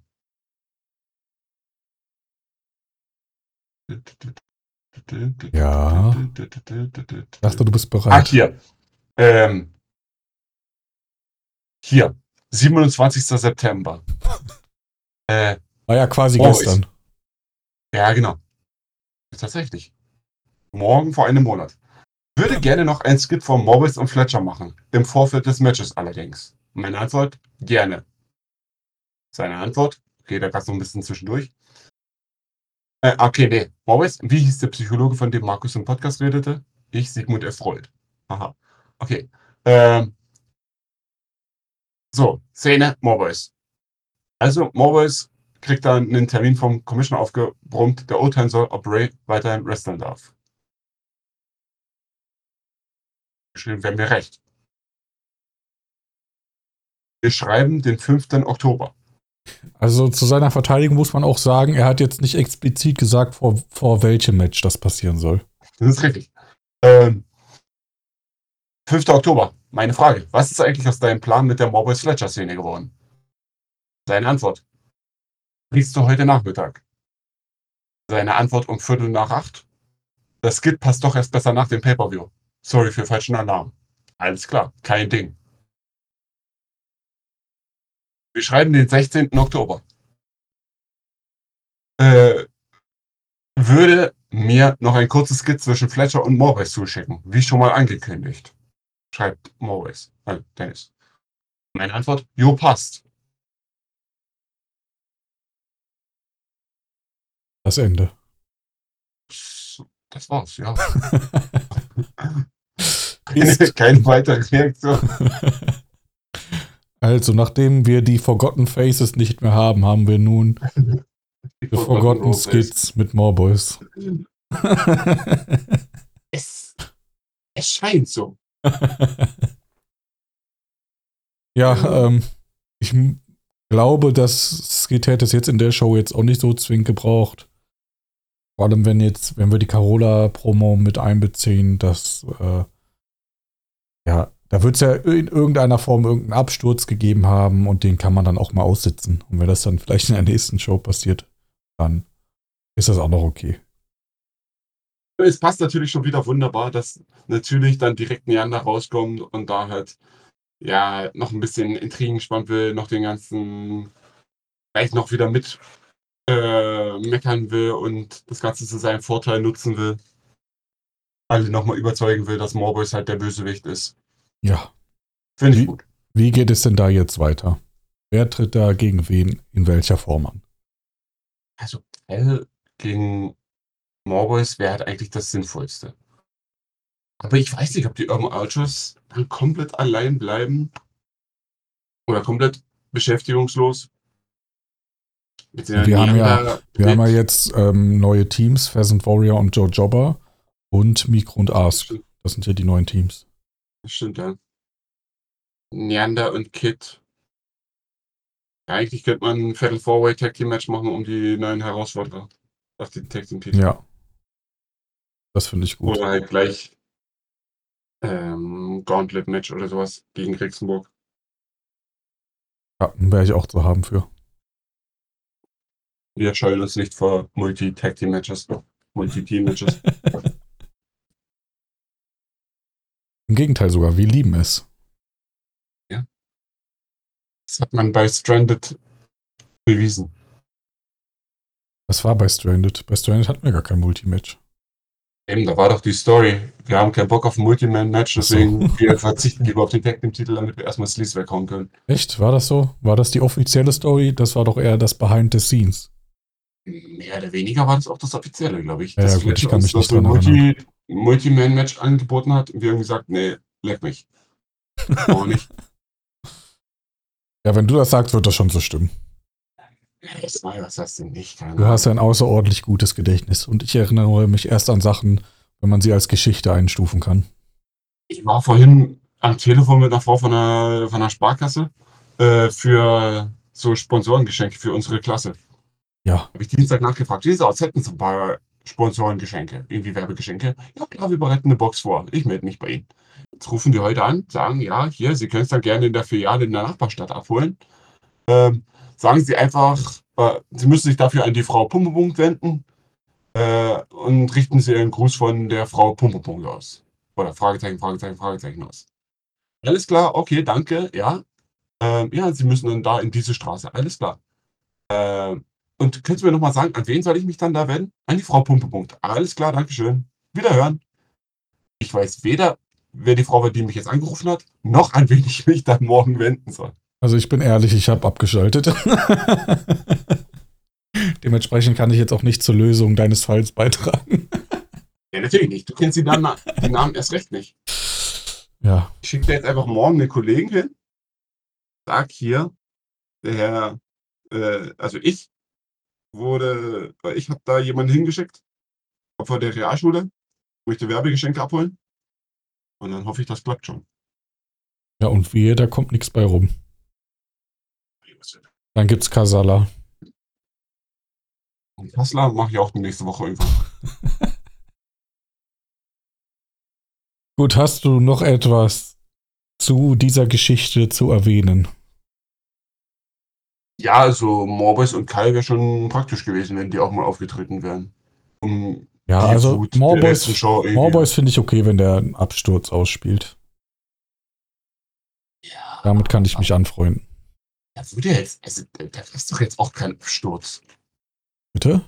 [SPEAKER 2] Ja. Dachte, du bist
[SPEAKER 3] Ach,
[SPEAKER 2] bereit.
[SPEAKER 3] hier. Ähm. Hier. 27. September. äh,
[SPEAKER 2] War ja quasi
[SPEAKER 3] Oh,
[SPEAKER 2] gestern.
[SPEAKER 3] ja, genau. Tatsächlich. Morgen vor einem Monat. Würde gerne noch ein Skit von Morris und Fletcher machen. Im Vorfeld des Matches allerdings. Meine Antwort? Gerne. Seine Antwort? Okay, da gab es noch ein bisschen zwischendurch. Äh, okay, nee. Morris, wie hieß der Psychologe, von dem Markus im Podcast redete? Ich, Sigmund F. Freud. Aha. Okay. Ähm. So, Szene, Morris. Also, Morris kriegt dann einen Termin vom Commissioner aufgebrummt, der urteilen soll, ob Ray weiterhin wresteln darf. Geschrieben, wir haben wir recht. Wir schreiben den 5. Oktober.
[SPEAKER 2] Also zu seiner Verteidigung muss man auch sagen, er hat jetzt nicht explizit gesagt, vor, vor welchem Match das passieren soll.
[SPEAKER 3] Das ist richtig. Ähm, 5. Oktober. Meine Frage. Was ist eigentlich aus deinem Plan mit der Morboys Fletcher Szene geworden? Seine Antwort. Liest du heute Nachmittag? Seine Antwort um Viertel nach acht. Das Skit passt doch erst besser nach dem Pay-Per-View. Sorry für falschen Alarm. Alles klar, kein Ding. Wir schreiben den 16. Oktober. Äh, würde mir noch ein kurzes Skit zwischen Fletcher und Morris zuschicken, wie schon mal angekündigt. Schreibt Morris, äh, Dennis. Meine Antwort, jo, passt.
[SPEAKER 2] Das Ende.
[SPEAKER 3] Das war's, ja.
[SPEAKER 2] Ist-
[SPEAKER 3] keine, keine weitere Reaktion.
[SPEAKER 2] Also, nachdem wir die Forgotten Faces nicht mehr haben, haben wir nun die Forgotten Skits mit Morboys.
[SPEAKER 3] Es, es scheint so.
[SPEAKER 2] Ja, ähm, ich glaube, dass Skid hätte es jetzt in der Show jetzt auch nicht so zwingend gebraucht. Vor allem, wenn jetzt, wenn wir die Carola-Promo mit einbeziehen, dass, äh, ja, da wird es ja in irgendeiner Form irgendeinen Absturz gegeben haben und den kann man dann auch mal aussitzen. Und wenn das dann vielleicht in der nächsten Show passiert, dann ist das auch noch okay.
[SPEAKER 3] Es passt natürlich schon wieder wunderbar, dass natürlich dann direkt Neander rauskommt und da halt ja noch ein bisschen Intrigen gespannt will, noch den ganzen vielleicht noch wieder mit äh, meckern will und das Ganze zu seinem Vorteil nutzen will. Alle nochmal überzeugen will, dass Morboys halt der Bösewicht ist.
[SPEAKER 2] Ja.
[SPEAKER 3] Finde ich
[SPEAKER 2] Wie-
[SPEAKER 3] gut.
[SPEAKER 2] Wie geht es denn da jetzt weiter? Wer tritt da gegen wen in welcher Form an?
[SPEAKER 3] Also L gegen Morboys wäre halt eigentlich das Sinnvollste. Aber ich weiß nicht, ob die Urban Ultras dann komplett allein bleiben oder komplett beschäftigungslos.
[SPEAKER 2] Wir haben ja- Wir haben ja jetzt ähm, neue Teams, Pheasant Warrior und Joe Jobber und Mikro und Ask. Das sind ja die neuen Teams.
[SPEAKER 3] Das stimmt, ja. Neander und Kid. Ja, eigentlich könnte man ein Fatal Four-Way Tag Team Match machen, um die neuen Herausforderer auf die Tag Team Titel.
[SPEAKER 2] Ja. Das finde ich gut.
[SPEAKER 3] Oder halt gleich ähm, Gauntlet Match oder sowas gegen Rixenburg.
[SPEAKER 2] Ja, wäre ich auch zu haben für.
[SPEAKER 3] Wir scheuen uns nicht vor Multi-Tag Team Matches, Multi-Team Matches.
[SPEAKER 2] Im Gegenteil sogar, wir lieben es.
[SPEAKER 3] Das hat man bei Stranded bewiesen.
[SPEAKER 2] Das war bei Stranded. Bei Stranded hatten wir gar kein Multimatch.
[SPEAKER 3] Eben, da war doch die Story. Wir haben keinen Bock auf ein Multiman-Match,
[SPEAKER 2] Ach so.
[SPEAKER 3] deswegen wir verzichten lieber auf den Tag Team-Titel, damit wir erstmal Sleaze weghauen können.
[SPEAKER 2] Echt? War das so? War das die offizielle Story? Das war doch eher das Behind the Scenes.
[SPEAKER 3] Mehr oder weniger war das auch das Offizielle, glaube ich.
[SPEAKER 2] Ja,
[SPEAKER 3] dass
[SPEAKER 2] ja, gut, ich kann mich nicht
[SPEAKER 3] das
[SPEAKER 2] dran erinnern.
[SPEAKER 3] Multi- Multi-Man-Match angeboten hat und wir haben gesagt, nee, leck mich. Auch nicht.
[SPEAKER 2] Ja, wenn du das sagst, wird das schon so stimmen.
[SPEAKER 3] Jetzt mal, was hast du nicht? Keine
[SPEAKER 2] Du hast ein außerordentlich gutes Gedächtnis und ich erinnere mich erst an Sachen, wenn man sie als Geschichte einstufen kann.
[SPEAKER 3] Ich war vorhin am Telefon mit einer Frau von einer, von einer Sparkasse äh, für so Sponsorengeschenke für unsere Klasse.
[SPEAKER 2] Ja,
[SPEAKER 3] Habe ich Dienstag nachgefragt, aus? Hätten Sie ein paar Sponsorengeschenke, irgendwie Werbegeschenke? Ja klar, wir bereiten eine Box vor. Ich melde mich bei Ihnen. Jetzt rufen die heute an, sagen, ja, hier, Sie können es dann gerne in der Filiale in der Nachbarstadt abholen. Ähm, sagen Sie einfach, äh, Sie müssen sich dafür an die Frau Pumpepunkt wenden äh, und richten Sie einen Gruß von der Frau Pumpepunkt aus. Oder Fragezeichen, Fragezeichen, Fragezeichen aus. Alles klar, okay, danke, ja. Ähm, ja, Sie müssen dann da in diese Straße, alles klar. Ähm, und könntest du mir nochmal sagen, an wen soll ich mich dann da wenden? An die Frau Pumpepunkt. Alles klar, Dankeschön. Wiederhören. Ich weiß weder, wer die Frau war, die mich jetzt angerufen hat, noch an wen ich mich dann morgen wenden soll.
[SPEAKER 2] also ich bin ehrlich, ich habe abgeschaltet. Dementsprechend kann ich jetzt auch nicht zur Lösung deines Falls beitragen.
[SPEAKER 3] Ja, natürlich nicht. Du kennst die Namen, die Namen erst recht nicht.
[SPEAKER 2] Ja,
[SPEAKER 3] Ich schicke dir jetzt einfach morgen einen Kollegen hin. Sag hier, der Herr, äh, also ich wurde, ich habe da jemanden hingeschickt, vor der Realschule, möchte Werbegeschenke abholen. Und dann hoffe ich, das klappt schon.
[SPEAKER 2] ja und wehe, da kommt nichts bei rum. Dann gibt's Kasala.
[SPEAKER 3] Und Kassler mache ich auch nächste Woche irgendwann.
[SPEAKER 2] Gut, hast du noch etwas zu dieser Geschichte zu erwähnen?
[SPEAKER 3] Ja, also Morboys und Kai wäre schon praktisch gewesen, wenn die auch mal aufgetreten wären. Um
[SPEAKER 2] Ja, also
[SPEAKER 3] Wut irgendwie-
[SPEAKER 2] Morboys finde ich okay, wenn der einen Absturz ausspielt.
[SPEAKER 3] Ja,
[SPEAKER 2] Damit kann ich mich anfreunden.
[SPEAKER 3] da würde jetzt, also, das ist doch jetzt auch kein Absturz.
[SPEAKER 2] Bitte?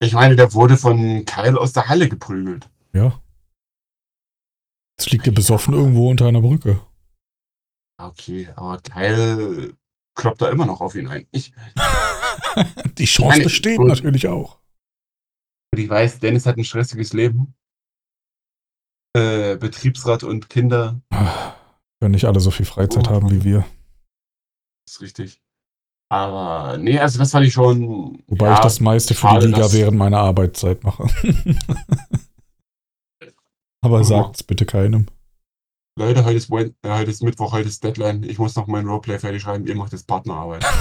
[SPEAKER 3] Ich meine, der wurde von Kyle aus der Halle geprügelt.
[SPEAKER 2] Ja. Jetzt liegt er besoffen irgendwo unter einer Brücke.
[SPEAKER 3] Okay, aber Kyle kloppt da immer noch auf ihn ein. Ich,
[SPEAKER 2] Die Chance
[SPEAKER 3] meine,
[SPEAKER 2] besteht natürlich auch.
[SPEAKER 3] und ich weiß, Dennis hat ein stressiges Leben. Äh, Betriebsrat und Kinder,
[SPEAKER 2] Wenn nicht alle so viel Freizeit
[SPEAKER 3] Oh.
[SPEAKER 2] haben wie wir.
[SPEAKER 3] ist richtig. Aber nee, also das fand ich schon.
[SPEAKER 2] Wobei
[SPEAKER 3] ja,
[SPEAKER 2] ich das meiste für die Liga während meiner Arbeitszeit mache. Aber
[SPEAKER 3] Ja.
[SPEAKER 2] sagt's bitte keinem.
[SPEAKER 3] Leute, heute ist, Wen- äh, heute ist Mittwoch, heute ist Deadline. Ich muss noch mein Roleplay fertig schreiben. Ihr macht jetzt Partnerarbeit.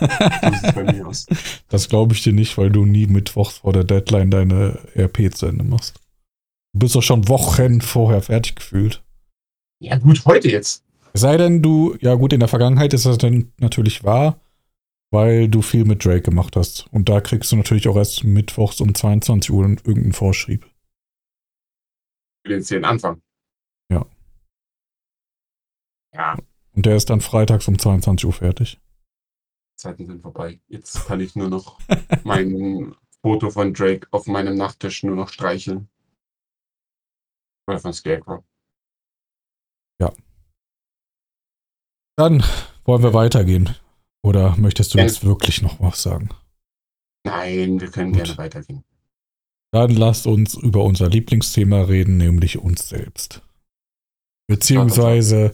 [SPEAKER 3] So sieht es bei mir aus.
[SPEAKER 2] Das glaube ich dir nicht, weil du nie mittwochs vor der Deadline deine RP zu Ende machst. Du bist doch schon Wochen vorher fertig gefühlt.
[SPEAKER 3] Ja, gut, heute jetzt.
[SPEAKER 2] Es sei denn, du, ja gut, in der Vergangenheit ist das dann natürlich wahr, weil du viel mit Drake gemacht hast. Und da kriegst du natürlich auch erst mittwochs um 22 Uhr irgendeinen Vorschrieb.
[SPEAKER 3] Für den 10 Anfang.
[SPEAKER 2] Ja.
[SPEAKER 3] Ja,
[SPEAKER 2] Und der ist dann freitags um 22 Uhr fertig.
[SPEAKER 3] Zeiten sind vorbei. Jetzt kann ich nur noch mein Foto von Drake auf meinem Nachttisch nur noch streicheln. Oder von Scarecrow.
[SPEAKER 2] Dann wollen wir weitergehen. Oder möchtest du
[SPEAKER 3] Ja.
[SPEAKER 2] jetzt wirklich noch was sagen?
[SPEAKER 3] Nein, wir können
[SPEAKER 2] Gut.
[SPEAKER 3] gerne weitergehen.
[SPEAKER 2] Dann lasst uns über unser Lieblingsthema reden, nämlich uns selbst. Beziehungsweise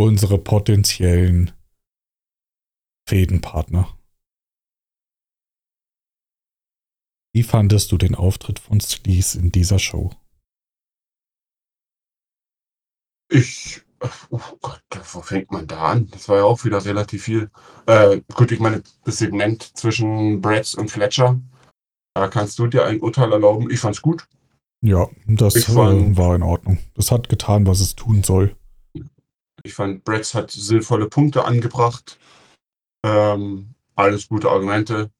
[SPEAKER 2] unsere potenziellen Fädenpartner. Wie fandest du den Auftritt von Sleaze in dieser Show?
[SPEAKER 3] Ich, oh Gott, wo fängt man da an? Das war ja auch wieder relativ viel. Äh, gut, ich meine, das Segment zwischen Bratz und Fletcher. Da kannst du dir ein Urteil erlauben. Ich fand's gut.
[SPEAKER 2] Ja, das
[SPEAKER 3] Ich
[SPEAKER 2] äh,
[SPEAKER 3] fand-
[SPEAKER 2] war in Ordnung. Das hat getan, was es tun soll.
[SPEAKER 3] Ich fand, Bratz hat sinnvolle Punkte angebracht. Ähm, alles gute Argumente.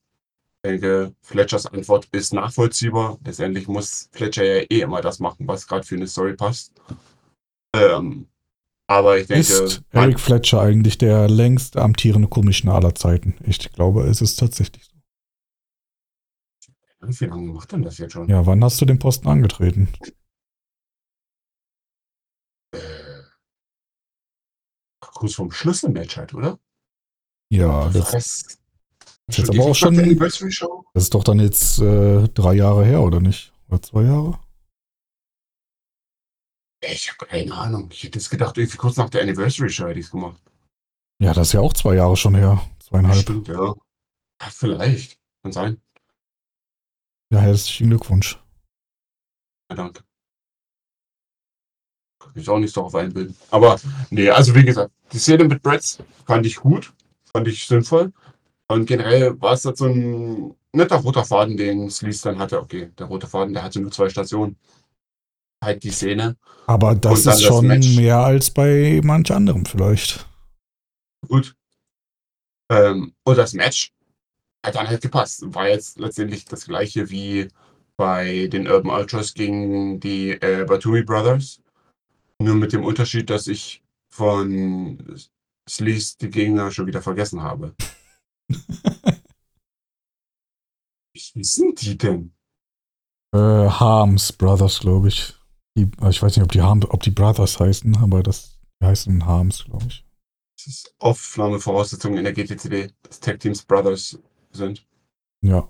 [SPEAKER 3] Ich denke, Fletchers Antwort ist nachvollziehbar. Letztendlich muss Fletcher ja eh immer das machen, was gerade für eine Story passt. Ähm, aber ich denke,
[SPEAKER 2] Ist Eric Fletcher eigentlich der längst amtierende Commissioner aller Zeiten? Ich glaube, es ist tatsächlich so.
[SPEAKER 3] wie lange macht denn das jetzt schon?
[SPEAKER 2] Ja, wann hast du den Posten angetreten?
[SPEAKER 3] Kurz vorm Schlüsselmatch halt, oder?
[SPEAKER 2] Ja, das,
[SPEAKER 3] das
[SPEAKER 2] ist jetzt aber auch schon-
[SPEAKER 3] Anniversary Show?
[SPEAKER 2] das ist doch dann jetzt äh, drei Jahre her, oder nicht? Oder zwei Jahre?
[SPEAKER 3] Ich habe keine Ahnung. Ich hätte jetzt gedacht, irgendwie kurz nach der Anniversary Show hätte ich es gemacht.
[SPEAKER 2] Ja, das ist ja auch zwei Jahre schon her. Zweieinhalb.
[SPEAKER 3] Stimmt, ja. ja. Vielleicht. Kann sein.
[SPEAKER 2] Ja, herzlichen Glückwunsch.
[SPEAKER 3] Ja, danke. Kann ich auch nicht darauf einbilden. Aber, nee, also wie gesagt, die Szene mit Bretts fand ich gut, fand ich sinnvoll. Und generell war es halt so ein netter roter Faden, den Sleaze dann hatte. Okay, der rote Faden, der hatte nur zwei Stationen. Halt die Szene.
[SPEAKER 2] Aber das ist
[SPEAKER 3] das
[SPEAKER 2] schon
[SPEAKER 3] Match.
[SPEAKER 2] mehr als bei manch anderem vielleicht.
[SPEAKER 3] Gut. Ähm, und das Match hat dann halt gepasst. War jetzt letztendlich das gleiche wie bei den Urban Ultras gegen die äh, Batumi Brothers. Nur mit dem Unterschied, dass ich von Sleaze die Gegner schon wieder vergessen habe. Wie sind die denn?
[SPEAKER 2] Äh, Harms Brothers, glaube ich. Die, ich weiß nicht, ob die, Harm, ob die Brothers heißen, aber das die heißen Harms, glaube ich.
[SPEAKER 3] Das ist Aufnahmevoraussetzung in der GTCD, dass Tag Teams Brothers sind.
[SPEAKER 2] Ja.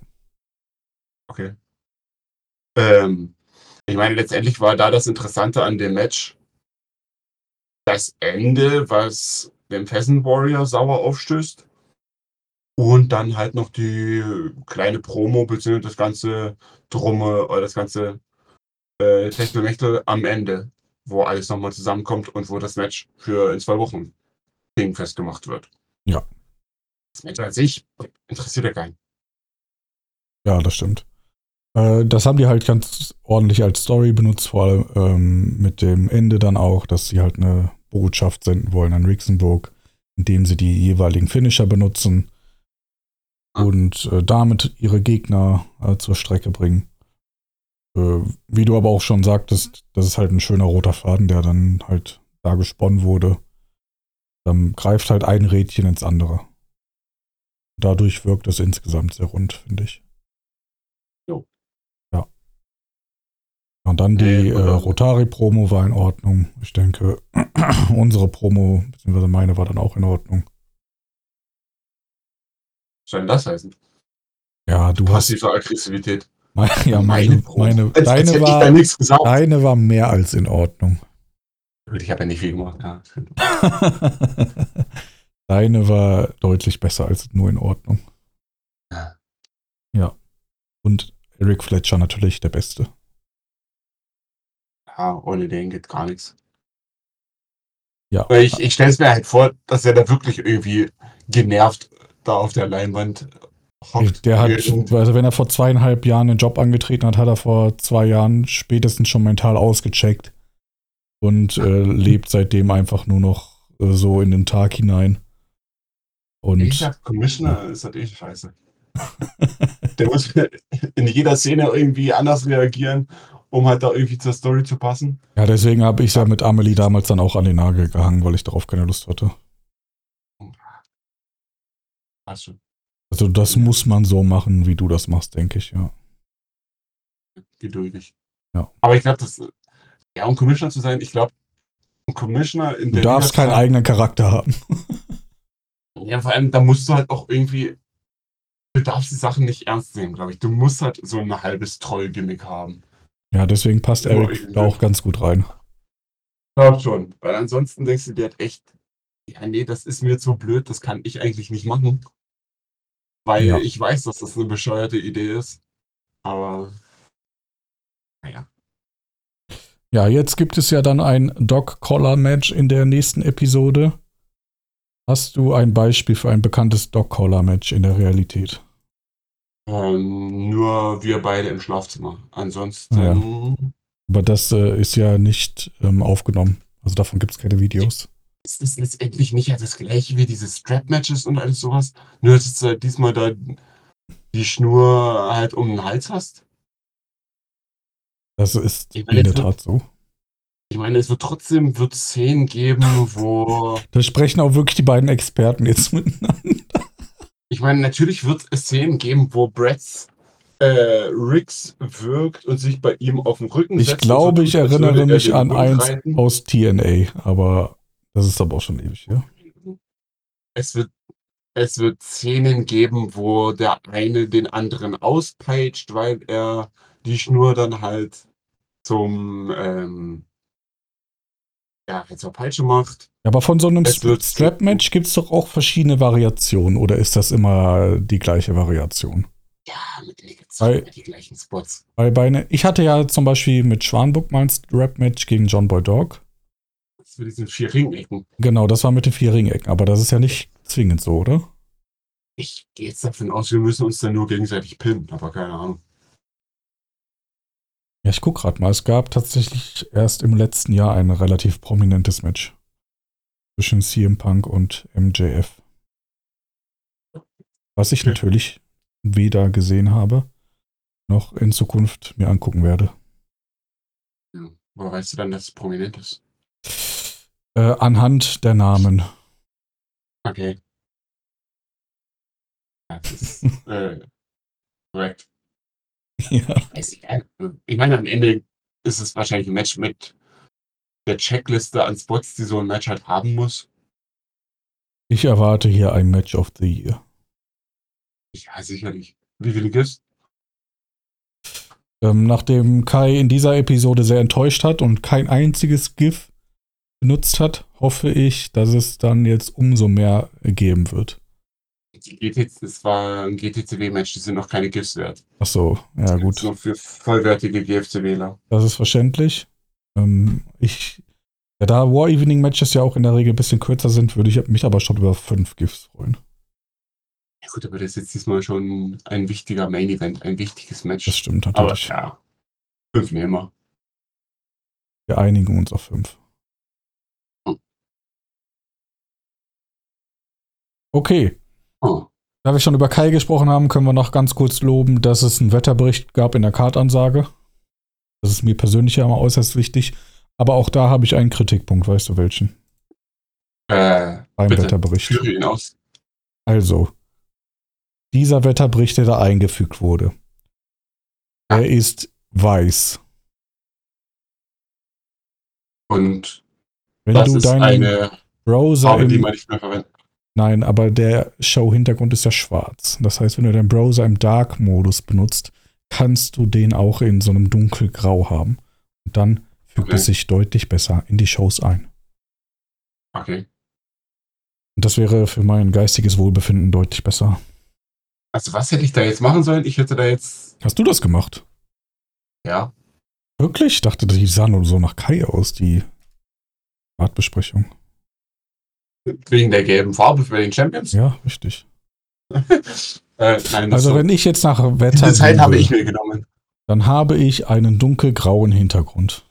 [SPEAKER 3] Okay. Ähm, ich meine, letztendlich war da das Interessante an dem Match das Ende, was dem Pheasant Warrior sauer aufstößt. Und dann halt noch die kleine Promo, beziehungsweise das ganze Drumme oder das ganze äh, Techtelmechtel am Ende, wo alles nochmal zusammenkommt und wo das Match für in zwei Wochen dingfest gemacht wird.
[SPEAKER 2] Ja.
[SPEAKER 3] Das Match an sich interessiert ja keinen.
[SPEAKER 2] Ja, das stimmt. Äh, das haben die halt ganz ordentlich als Story benutzt, vor allem ähm, mit dem Ende dann auch, dass sie halt eine Botschaft senden wollen an Rixenburg, indem sie die jeweiligen Finisher benutzen und äh, damit ihre Gegner äh, zur Strecke bringen. Äh, wie du aber auch schon sagtest, das ist halt ein schöner roter Faden, der dann halt da gesponnen wurde. Dann greift halt ein Rädchen ins andere. Dadurch wirkt es insgesamt sehr rund, finde ich.
[SPEAKER 3] Jo.
[SPEAKER 2] Ja. Und dann die äh, Rotari-Promo war in Ordnung. Ich denke, unsere Promo, beziehungsweise meine, war dann auch in Ordnung.
[SPEAKER 3] Was soll denn das heißen?
[SPEAKER 2] Ja, du hast.
[SPEAKER 3] Passive Aggressivität.
[SPEAKER 2] Ja, meine,
[SPEAKER 3] Promo.
[SPEAKER 2] meine,
[SPEAKER 3] als, als
[SPEAKER 2] deine,
[SPEAKER 3] da
[SPEAKER 2] war, deine war mehr als in Ordnung.
[SPEAKER 3] Ich habe ja nicht viel gemacht. Ja.
[SPEAKER 2] Deine war deutlich besser als nur in Ordnung.
[SPEAKER 3] Ja.
[SPEAKER 2] Ja. Und Eric Fletcher natürlich der Beste.
[SPEAKER 3] Ja, ohne den geht gar nichts.
[SPEAKER 2] Ja.
[SPEAKER 3] Weil ich, ich stelle es mir halt vor, dass er da wirklich irgendwie genervt da auf der Leinwand hockt.
[SPEAKER 2] Der hat, also wenn er vor zweieinhalb Jahren den Job angetreten hat, hat er vor zwei Jahren spätestens schon mental ausgecheckt und äh, lebt seitdem einfach nur noch äh, so in den Tag hinein. Und
[SPEAKER 3] Ich sag, Commissioner ist halt echt scheiße. Der muss in jeder Szene irgendwie anders reagieren, um halt da irgendwie zur Story zu passen.
[SPEAKER 2] ja, deswegen habe ich ja mit Amelie damals dann auch an den Nagel gehangen, weil ich darauf keine Lust hatte.
[SPEAKER 3] Schon.
[SPEAKER 2] Also das muss man so machen, wie du das machst, denke ich, ja.
[SPEAKER 3] Geduldig.
[SPEAKER 2] Ja.
[SPEAKER 3] Aber ich glaube, das, ja, um Commissioner zu sein, ich glaube, ein Commissioner in
[SPEAKER 2] Du
[SPEAKER 3] der
[SPEAKER 2] darfst
[SPEAKER 3] Liga
[SPEAKER 2] keinen
[SPEAKER 3] sein-
[SPEAKER 2] eigenen Charakter haben.
[SPEAKER 3] Ja, vor allem, da musst du halt auch irgendwie, du darfst die Sachen nicht ernst nehmen, glaube ich. Du musst halt so ein halbes Troll-Gimmick haben.
[SPEAKER 2] Ja, deswegen passt
[SPEAKER 3] Ja,
[SPEAKER 2] Eric da auch ganz gut rein.
[SPEAKER 3] Glaub schon. Weil ansonsten denkst du dir halt echt, ja, nee, das ist mir zu blöd, das kann ich eigentlich nicht machen. Weil
[SPEAKER 2] Ja.
[SPEAKER 3] ich weiß, dass das eine bescheuerte Idee ist. Aber, naja.
[SPEAKER 2] Ja, jetzt gibt es ja dann ein Dog-Collar-Match in der nächsten Episode. Hast du ein Beispiel für ein bekanntes Dog-Collar-Match in der Realität?
[SPEAKER 3] Ähm, nur wir beide im Schlafzimmer. Ansonsten,
[SPEAKER 2] Ja. Aber das äh, ist ja nicht ähm, aufgenommen. Also davon gibt es keine Videos.
[SPEAKER 3] ist es letztendlich nicht ja das gleiche wie diese Strap-Matches und alles sowas. Nur, dass du halt diesmal da die Schnur halt um den Hals hast.
[SPEAKER 2] Das ist
[SPEAKER 3] Ich meine,
[SPEAKER 2] in der
[SPEAKER 3] wird-
[SPEAKER 2] Tat so.
[SPEAKER 3] Ich meine, es wird trotzdem wird Szenen geben, wo.
[SPEAKER 2] Da sprechen auch wirklich die beiden Experten jetzt miteinander.
[SPEAKER 3] Ich meine, natürlich wird es Szenen geben, wo Bretts äh, Riggs wirkt und sich bei ihm auf den Rücken
[SPEAKER 2] Ich
[SPEAKER 3] setzt.
[SPEAKER 2] glaube, ich
[SPEAKER 3] tut, als
[SPEAKER 2] erinnere
[SPEAKER 3] er
[SPEAKER 2] mich
[SPEAKER 3] den
[SPEAKER 2] an eins
[SPEAKER 3] reiten.
[SPEAKER 2] aus TNA, aber das ist aber auch schon ewig, ja.
[SPEAKER 3] Es wird, es wird Szenen geben, wo der eine den anderen auspeitscht, weil er die Schnur dann halt zum ähm, ja, halt zur Peitsche macht.
[SPEAKER 2] Aber von so einem Strap-Match gibt es doch auch verschiedene Variationen, oder ist das immer die gleiche Variation?
[SPEAKER 3] Ja, mit
[SPEAKER 2] Weil-
[SPEAKER 3] die gleichen Spots.
[SPEAKER 2] Bei ne, ich hatte ja zum Beispiel mit Schwanburg mal ein Strap-Match gegen John Boy Dog.
[SPEAKER 3] Das für diesen vier Ringecken.
[SPEAKER 2] Genau, das war mit den vier Ringecken, aber das ist ja nicht zwingend so, oder?
[SPEAKER 3] Ich gehe jetzt davon aus, wir müssen uns dann nur gegenseitig pinnen, aber keine Ahnung.
[SPEAKER 2] Ja, ich guck gerade mal. Es gab tatsächlich erst im letzten Jahr ein relativ prominentes Match zwischen CM Punk und MJF. Was ich
[SPEAKER 3] Okay.
[SPEAKER 2] natürlich weder gesehen habe, noch in Zukunft mir angucken werde.
[SPEAKER 3] Ja. Woher weißt du dann, dass es prominent ist?
[SPEAKER 2] Äh, anhand der Namen.
[SPEAKER 3] Okay. Das ist äh, korrekt.
[SPEAKER 2] Ja.
[SPEAKER 3] Ich meine, am Ende ist es wahrscheinlich ein Match mit der Checkliste an Spots, die so ein Match halt haben muss.
[SPEAKER 2] Ich erwarte hier ein Match of the Year.
[SPEAKER 3] Ja, sicherlich. Wie viele gibt's?
[SPEAKER 2] Ähm, nachdem Kai in dieser Episode sehr enttäuscht hat und kein einziges GIF benutzt hat, hoffe ich, dass es dann jetzt umso mehr geben wird.
[SPEAKER 3] Die GT, das war ein GTCW-Match, die sind noch keine GIFs wert.
[SPEAKER 2] Ach so, ja
[SPEAKER 3] Das
[SPEAKER 2] gut,
[SPEAKER 3] nur für vollwertige GFCWler.
[SPEAKER 2] das ist verständlich. Ähm, ich, ja, da War Evening Matches ja auch in der Regel ein bisschen kürzer sind, würde ich mich aber schon über fünf GIFs freuen.
[SPEAKER 3] Ja gut, aber das ist jetzt diesmal schon ein wichtiger Main-Event, ein wichtiges Match.
[SPEAKER 2] Das stimmt
[SPEAKER 3] aber
[SPEAKER 2] natürlich.
[SPEAKER 3] ja, fünf nehmen wir.
[SPEAKER 2] Wir einigen uns auf fünf. Okay,
[SPEAKER 3] Oh.
[SPEAKER 2] Da wir schon über Kai gesprochen haben, können wir noch ganz kurz loben, dass es einen Wetterbericht gab in der Kartansage. Das ist mir persönlich ja immer äußerst wichtig. Aber auch da habe ich einen Kritikpunkt, weißt du welchen?
[SPEAKER 3] Äh,
[SPEAKER 2] Beim
[SPEAKER 3] bitte,
[SPEAKER 2] Wetterbericht.
[SPEAKER 3] führe ihn aus.
[SPEAKER 2] Also, dieser Wetterbericht, der da eingefügt wurde, er ist weiß.
[SPEAKER 3] Und
[SPEAKER 2] Wenn
[SPEAKER 3] das
[SPEAKER 2] du
[SPEAKER 3] ist
[SPEAKER 2] deinen
[SPEAKER 3] eine
[SPEAKER 2] Browser im, Nein, aber der Show-Hintergrund ist ja schwarz. Das heißt, wenn du deinen Browser im Dark-Modus benutzt, kannst du den auch in so einem dunkelgrau haben. Und dann fügt
[SPEAKER 3] Okay.
[SPEAKER 2] es sich deutlich besser in die Shows ein.
[SPEAKER 3] Okay.
[SPEAKER 2] Und das wäre für mein geistiges Wohlbefinden deutlich besser.
[SPEAKER 3] Also was hätte ich da jetzt machen sollen? Ich hätte da jetzt,
[SPEAKER 2] Hast du das gemacht?
[SPEAKER 3] ja,
[SPEAKER 2] Wirklich? Ich dachte, die sah nur so nach Kai aus, die Ratbesprechung.
[SPEAKER 3] Wegen der gelben Farbe für den Champions?
[SPEAKER 2] Ja, richtig.
[SPEAKER 3] äh, nein,
[SPEAKER 2] Also
[SPEAKER 3] so,
[SPEAKER 2] wenn ich jetzt nach Wetter
[SPEAKER 3] diese Zeit habe ich mir genommen.
[SPEAKER 2] dann habe ich einen dunkelgrauen Hintergrund.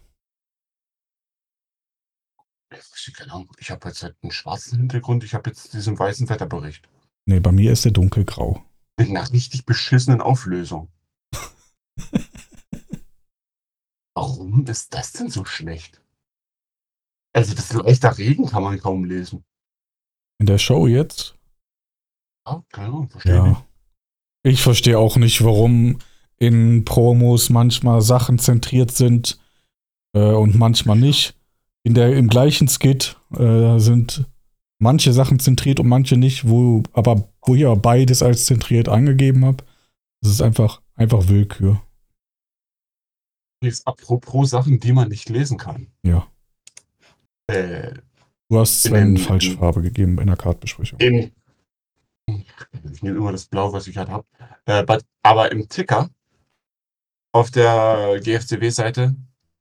[SPEAKER 3] Ich habe jetzt halt einen schwarzen Hintergrund, ich habe jetzt diesen weißen Wetterbericht.
[SPEAKER 2] Nee, bei mir ist der dunkelgrau.
[SPEAKER 3] Mit einer richtig beschissenen Auflösung. Warum ist das denn so schlecht? Also das leichter Regen kann man kaum lesen.
[SPEAKER 2] In der Show jetzt?
[SPEAKER 3] Ja, keine Ahnung, verstehe nicht.
[SPEAKER 2] Ja. Ich verstehe auch nicht, warum in Promos manchmal Sachen zentriert sind äh, und manchmal nicht. In der, Im gleichen Skit äh, sind manche Sachen zentriert und manche nicht, wo aber wo ich aber beides als zentriert angegeben habe. Das ist einfach, einfach Willkür.
[SPEAKER 3] Jetzt apropos Sachen, die man nicht lesen kann.
[SPEAKER 2] Ja.
[SPEAKER 3] Äh,
[SPEAKER 2] Du hast Sven falsche Farbe gegeben in der Kartbesprechung.
[SPEAKER 3] in, ich nehme immer das Blau, was ich gerade habe. Äh, aber im Ticker auf der GFCW-Seite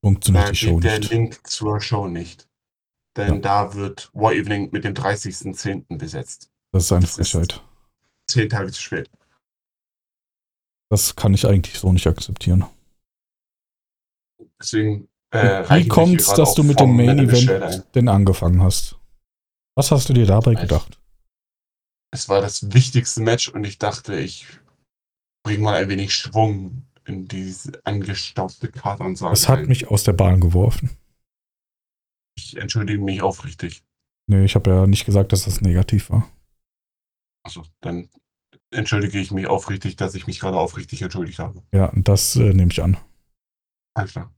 [SPEAKER 2] Funktioniert die Show
[SPEAKER 3] der
[SPEAKER 2] nicht.
[SPEAKER 3] Link zur Show nicht. Denn
[SPEAKER 2] Ja.
[SPEAKER 3] da wird War Evening mit dem 30.10. besetzt.
[SPEAKER 2] Das ist eine
[SPEAKER 3] das ist-
[SPEAKER 2] Frechheit.
[SPEAKER 3] Zehn Tage zu spät.
[SPEAKER 2] Das kann ich eigentlich so nicht akzeptieren.
[SPEAKER 3] Deswegen äh,
[SPEAKER 2] Wie
[SPEAKER 3] ich hier gerade
[SPEAKER 2] dass du mit dem Main Event denn angefangen hast? Was hast du dir dabei
[SPEAKER 3] Weiß-
[SPEAKER 2] gedacht?
[SPEAKER 3] Es war das wichtigste Match und ich dachte, ich bringe mal ein wenig Schwung in diese angestaubte Kartansage.
[SPEAKER 2] Es hat
[SPEAKER 3] ein.
[SPEAKER 2] mich aus der Bahn geworfen.
[SPEAKER 3] Ich entschuldige mich aufrichtig.
[SPEAKER 2] Nee, ich habe ja nicht gesagt, dass das negativ war.
[SPEAKER 3] Also, dann entschuldige ich mich aufrichtig, dass ich mich gerade aufrichtig entschuldigt habe.
[SPEAKER 2] Ja, das äh, nehme ich an.
[SPEAKER 3] Alles klar.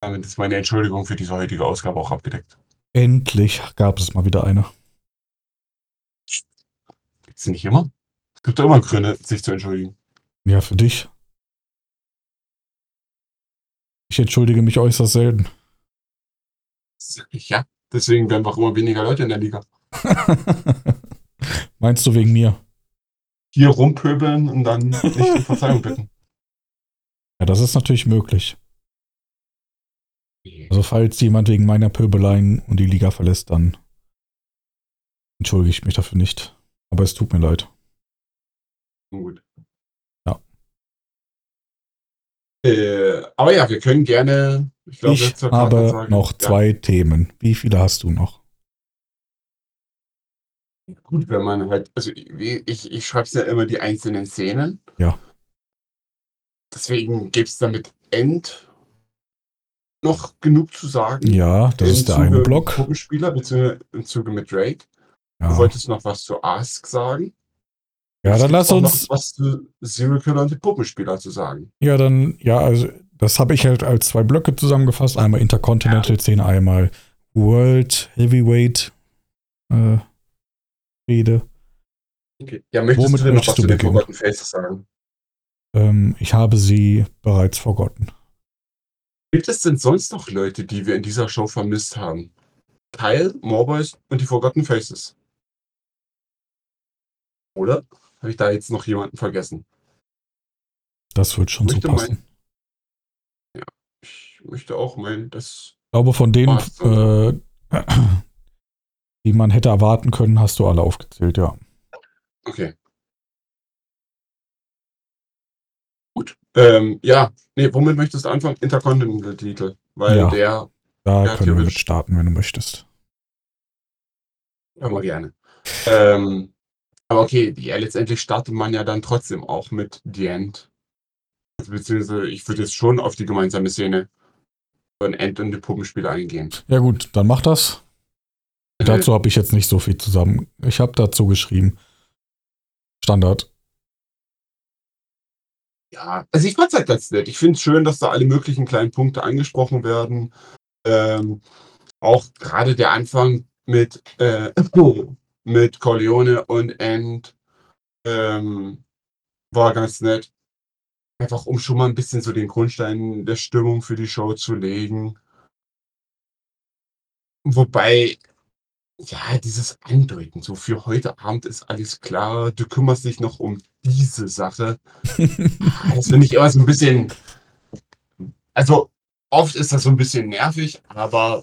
[SPEAKER 3] Damit ist meine Entschuldigung für diese heutige Ausgabe auch abgedeckt.
[SPEAKER 2] Endlich gab es mal wieder eine.
[SPEAKER 3] Gibt's nicht immer? Es gibt doch immer Gründe, sich zu entschuldigen.
[SPEAKER 2] Ja, für dich. Ich entschuldige mich äußerst selten.
[SPEAKER 3] Ja, deswegen werden auch immer weniger Leute in der Liga.
[SPEAKER 2] Meinst du wegen mir?
[SPEAKER 3] Hier rumpöbeln und dann nicht um Verzeihung bitten.
[SPEAKER 2] Ja, das ist natürlich möglich. Also falls jemand wegen meiner Pöbeleien und die Liga verlässt, dann entschuldige ich mich dafür nicht. Aber es tut mir leid.
[SPEAKER 3] Gut.
[SPEAKER 2] Ja.
[SPEAKER 3] Äh, aber ja, wir können gerne. Ich, glaube,
[SPEAKER 2] ich habe
[SPEAKER 3] Kartansage-
[SPEAKER 2] noch
[SPEAKER 3] Ja,
[SPEAKER 2] zwei Themen. Wie viele hast du noch?
[SPEAKER 3] gut, wenn man halt. Also ich, ich, ich schreibe ja immer die einzelnen Szenen.
[SPEAKER 2] Ja.
[SPEAKER 3] Deswegen gibt es damit End noch genug zu sagen.
[SPEAKER 2] Ja, das
[SPEAKER 3] Im
[SPEAKER 2] ist der
[SPEAKER 3] Zuge
[SPEAKER 2] eine Block.
[SPEAKER 3] Puppenspieler, beziehungsweise im Zuge mit Drake.
[SPEAKER 2] Ja,
[SPEAKER 3] Du wolltest noch was zu Ask sagen.
[SPEAKER 2] ja
[SPEAKER 3] Es
[SPEAKER 2] dann lass uns.
[SPEAKER 3] Noch was zu Zero Killer und die Puppenspieler zu sagen.
[SPEAKER 2] Ja, dann, ja, also das habe ich halt als zwei Blöcke zusammengefasst. Einmal Intercontinental-Szene, einmal World Heavyweight äh, Rede.
[SPEAKER 3] Okay. Ja, möchtest
[SPEAKER 2] Womit
[SPEAKER 3] du denn noch was
[SPEAKER 2] du
[SPEAKER 3] zu den? Forgotten Faces sagen?
[SPEAKER 2] Ähm, ich habe sie bereits vergotten.
[SPEAKER 3] Gibt es denn sonst noch Leute, die wir in dieser Show vermisst haben? Kyle, Morboys und die Forgotten Faces. Oder? Habe ich da jetzt noch jemanden vergessen?
[SPEAKER 2] Das wird schon so
[SPEAKER 3] Möchte
[SPEAKER 2] passen.
[SPEAKER 3] Ich möchte auch meinen, das.
[SPEAKER 2] Ich glaube, von denen, äh, die man hätte erwarten können, hast du alle aufgezählt, ja.
[SPEAKER 3] Okay. Ähm, ja, nee, womit möchtest du anfangen? Intercontinental-Titel. Weil
[SPEAKER 2] Ja.
[SPEAKER 3] der
[SPEAKER 2] Da
[SPEAKER 3] Ja,
[SPEAKER 2] können wir mit starten, wenn du möchtest.
[SPEAKER 3] Immer gerne. Ähm, aber okay, ja, letztendlich startet man ja dann trotzdem auch mit The End. Beziehungsweise ich würde jetzt schon auf die gemeinsame Szene von End und die Puppenspiele eingehen.
[SPEAKER 2] Ja gut, dann mach das. Dazu habe ich jetzt nicht so viel zusammen. Ich habe dazu geschrieben. Standard.
[SPEAKER 3] Ja, also ich fand's halt ganz nett. Ich finde es schön, dass da alle möglichen kleinen Punkte angesprochen werden. Ähm, auch gerade der Anfang mit, äh, mit Corleone und End ähm, war ganz nett. Einfach um schon mal ein bisschen so den Grundstein der Stimmung für die Show zu legen. Wobei, ja, dieses Andeuten, so für heute Abend ist alles klar, du kümmerst dich noch um diese Sache. Das finde ich immer so ein bisschen. Also, oft ist das so ein bisschen nervig, aber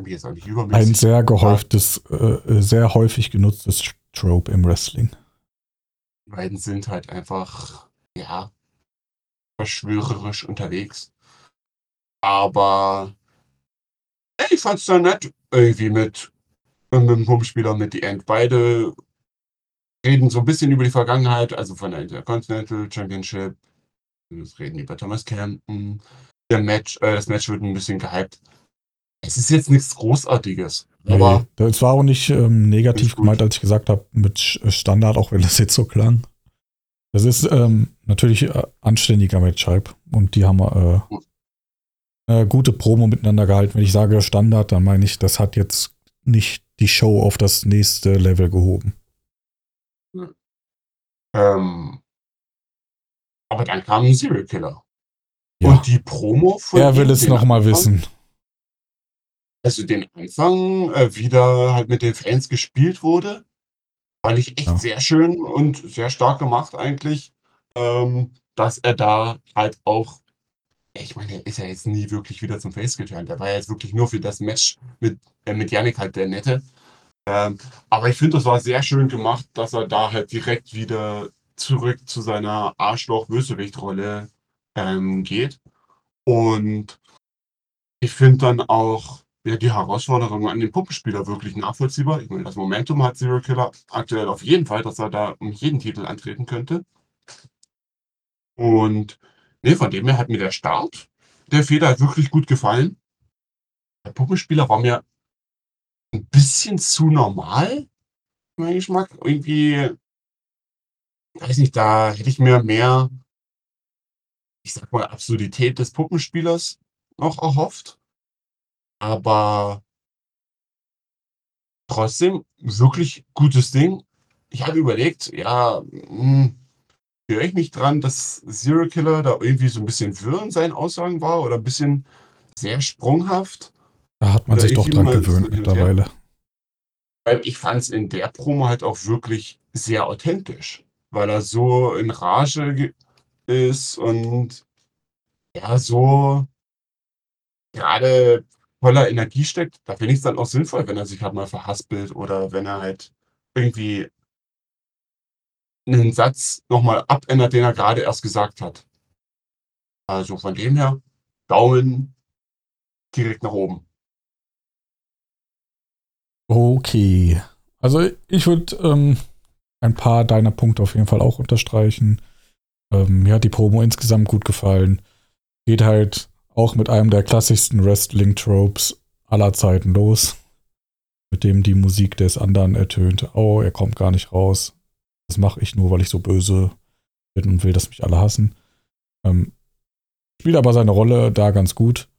[SPEAKER 3] mich jetzt auch nicht
[SPEAKER 2] Ein
[SPEAKER 3] übermäßig.
[SPEAKER 2] sehr gehäuftes, äh, sehr häufig genutztes Trope im Wrestling.
[SPEAKER 3] Die beiden sind halt einfach, ja, verschwörerisch unterwegs. Aber ich fand's dann nett, irgendwie mit, mit dem Pumpenspieler, mit The End. Beide reden so ein bisschen über die Vergangenheit, also von der Intercontinental Championship. Wir reden über Thomas Campton. Der Match, äh, das Match wird ein bisschen gehypt. Es ist jetzt nichts Großartiges, aber
[SPEAKER 2] Nee, das war auch nicht ähm, negativ gemeint, als ich gesagt habe, mit Sch- Standard, auch wenn das jetzt so klang. Das ist ähm, natürlich äh, anständiger Match-Hype und die haben äh, eine gute Promo miteinander gehalten. Wenn ich sage Standard, dann meine ich, das hat jetzt nicht die Show auf das nächste Level gehoben.
[SPEAKER 3] Ähm, aber dann kam ein Serial Killer.
[SPEAKER 2] Ja,
[SPEAKER 3] Und die Promo von
[SPEAKER 2] er will es
[SPEAKER 3] den
[SPEAKER 2] noch mal
[SPEAKER 3] Anfang-
[SPEAKER 2] wissen.
[SPEAKER 3] Also den Anfang, äh, wie da halt mit den Fans gespielt wurde, fand ich echt
[SPEAKER 2] Ja.
[SPEAKER 3] sehr schön und sehr stark gemacht eigentlich, ähm, dass er da halt auch, ich meine, er ist ja jetzt nie wirklich wieder zum Face geturnt. Der war ja jetzt wirklich nur für das Match mit, äh, mit Yannick halt der Nette. Ähm, aber ich finde, das war sehr schön gemacht, dass er da halt direkt wieder zurück zu seiner Arschloch-Bösewicht-Rolle ähm, geht. Und ich finde dann auch ja, die Herausforderung an den Puppenspieler wirklich nachvollziehbar. Ich meine, das Momentum hat Zero Killer aktuell auf jeden Fall, dass er da um jeden Titel antreten könnte. Und nee, von dem her hat mir der Start der Feder wirklich gut gefallen. Der Puppenspieler war mir ein bisschen zu normal, mein Geschmack. Irgendwie, weiß nicht, da hätte ich mir mehr, ich sag mal, Absurdität des Puppenspielers noch erhofft. Aber trotzdem wirklich gutes Ding. Ich habe überlegt, ja, hm, höre ich mich dran, dass Zero Killer da irgendwie so ein bisschen wirr in seinen Aussagen war oder ein bisschen sehr sprunghaft.
[SPEAKER 2] Da hat man
[SPEAKER 3] Oder
[SPEAKER 2] sich doch dran gewöhnt mittlerweile.
[SPEAKER 3] Weil ich fand es in der Promo halt auch wirklich sehr authentisch, weil er so in Rage ge- ist und ja, so gerade voller Energie steckt. Da finde ich es dann auch sinnvoll, wenn er sich halt mal verhaspelt oder wenn er halt irgendwie einen Satz nochmal abändert, den er gerade erst gesagt hat. Also von dem her, Daumen direkt nach oben.
[SPEAKER 2] Okay. Also ich würde ähm, ein paar deiner Punkte auf jeden Fall auch unterstreichen. Ähm, mir hat die Promo insgesamt gut gefallen. Geht halt auch mit einem der klassischsten Wrestling-Tropes aller Zeiten los. Mit dem die Musik des anderen ertönt. Oh, er kommt gar nicht raus. Das mache ich nur, weil ich so böse bin und will, dass mich alle hassen. Ähm, spielt aber seine Rolle da ganz gut.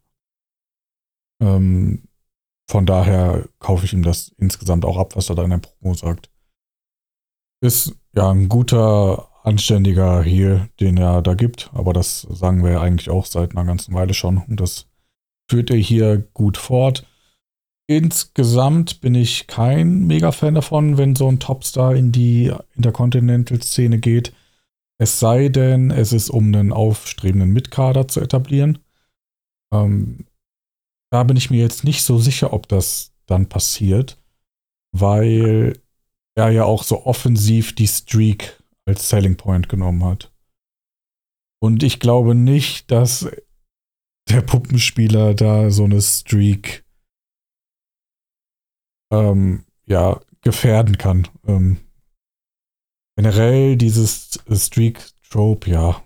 [SPEAKER 2] Ähm, von daher kaufe ich ihm das insgesamt auch ab, was er da in der Promo sagt. Ist ja ein guter, anständiger Heel, den er da gibt, aber das sagen wir ja eigentlich auch seit einer ganzen Weile schon und das führt er hier gut fort. Insgesamt bin ich kein Mega-Fan davon, wenn so ein Topstar in die Intercontinental-Szene geht. Es sei denn, es ist um einen aufstrebenden Mitkader zu etablieren. Ähm, da bin ich mir jetzt nicht so sicher, ob das dann passiert, weil er ja auch so offensiv die Streak als Selling Point genommen hat. Und ich glaube nicht, dass der Puppenspieler da so eine Streak ähm, ja, gefährden kann. Ähm, generell dieses Streak-Trope, ja,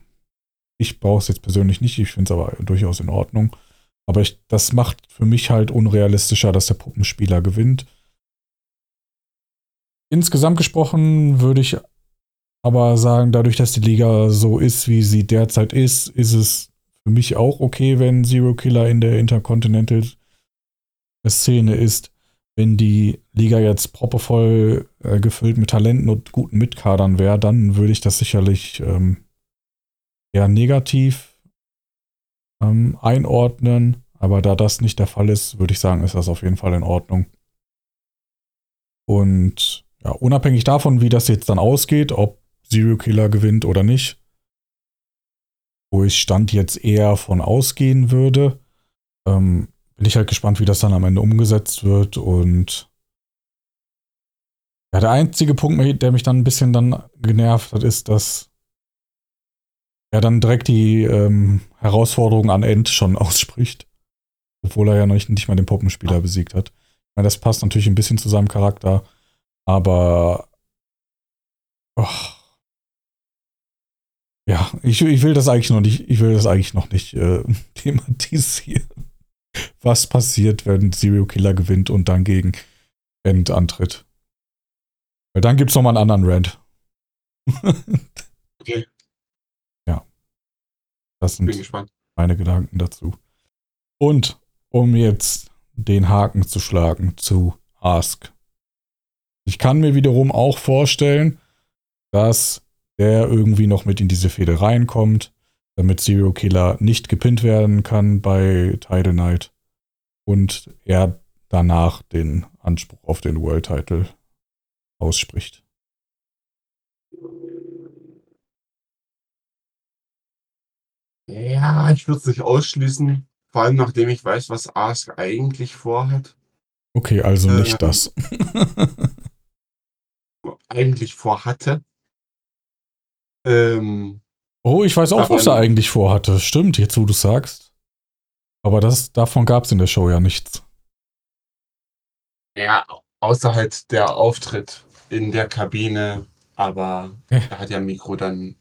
[SPEAKER 2] ich brauche es jetzt persönlich nicht, ich finde es aber durchaus in Ordnung. Aber ich, das macht für mich halt unrealistischer, dass der Puppenspieler gewinnt. Insgesamt gesprochen würde ich aber sagen, dadurch, dass die Liga so ist, wie sie derzeit ist, ist es für mich auch okay, wenn Zero Killer in der Intercontinental Szene ist. Wenn die Liga jetzt proppevoll äh, gefüllt mit Talenten und guten Mitkadern wäre, dann würde ich das sicherlich ähm, eher negativ ähm, einordnen. Aber da das nicht der Fall ist, würde ich sagen, ist das auf jeden Fall in Ordnung. Und ja, unabhängig davon, wie das jetzt dann ausgeht, ob Zero Killer gewinnt oder nicht, wo ich Stand jetzt eher von ausgehen würde, ähm, bin ich halt gespannt, wie das dann am Ende umgesetzt wird. Und ja, der einzige Punkt, der mich dann ein bisschen dann genervt hat, ist, dass er dann direkt die ähm, Herausforderung an End schon ausspricht. Obwohl er ja noch nicht, mal den Puppenspieler besiegt hat. Ich meine, das passt natürlich ein bisschen zu seinem Charakter, aber oh, ja, ich, ich will das eigentlich noch nicht, ich will das eigentlich noch nicht äh, thematisieren. Was passiert, wenn Serial Killer gewinnt und dann gegen End antritt? Weil dann gibt's noch mal einen anderen Rand.
[SPEAKER 3] Okay.
[SPEAKER 2] Ja. Das sind meine Gedanken dazu. Und um jetzt den Haken zu schlagen zu Ask. Ich kann mir wiederum auch vorstellen, dass der irgendwie noch mit in diese Fehde reinkommt, damit Serial Killer nicht gepinnt werden kann bei Title Night und er danach den Anspruch auf den World Title ausspricht.
[SPEAKER 3] Ja, ich würde es nicht ausschließen. Vor allem nachdem ich weiß, was Ask eigentlich vorhat.
[SPEAKER 2] Okay, also nicht
[SPEAKER 3] Ähm.
[SPEAKER 2] das.
[SPEAKER 3] Eigentlich vorhatte. Ähm,
[SPEAKER 2] oh, ich weiß auch, was er eigentlich vorhatte. Stimmt, jetzt wo du sagst. Aber das, davon gab es in der Show ja nichts.
[SPEAKER 3] ja, außer halt der Auftritt in der Kabine. Aber
[SPEAKER 2] Äh.
[SPEAKER 3] er hat ja Mikro dann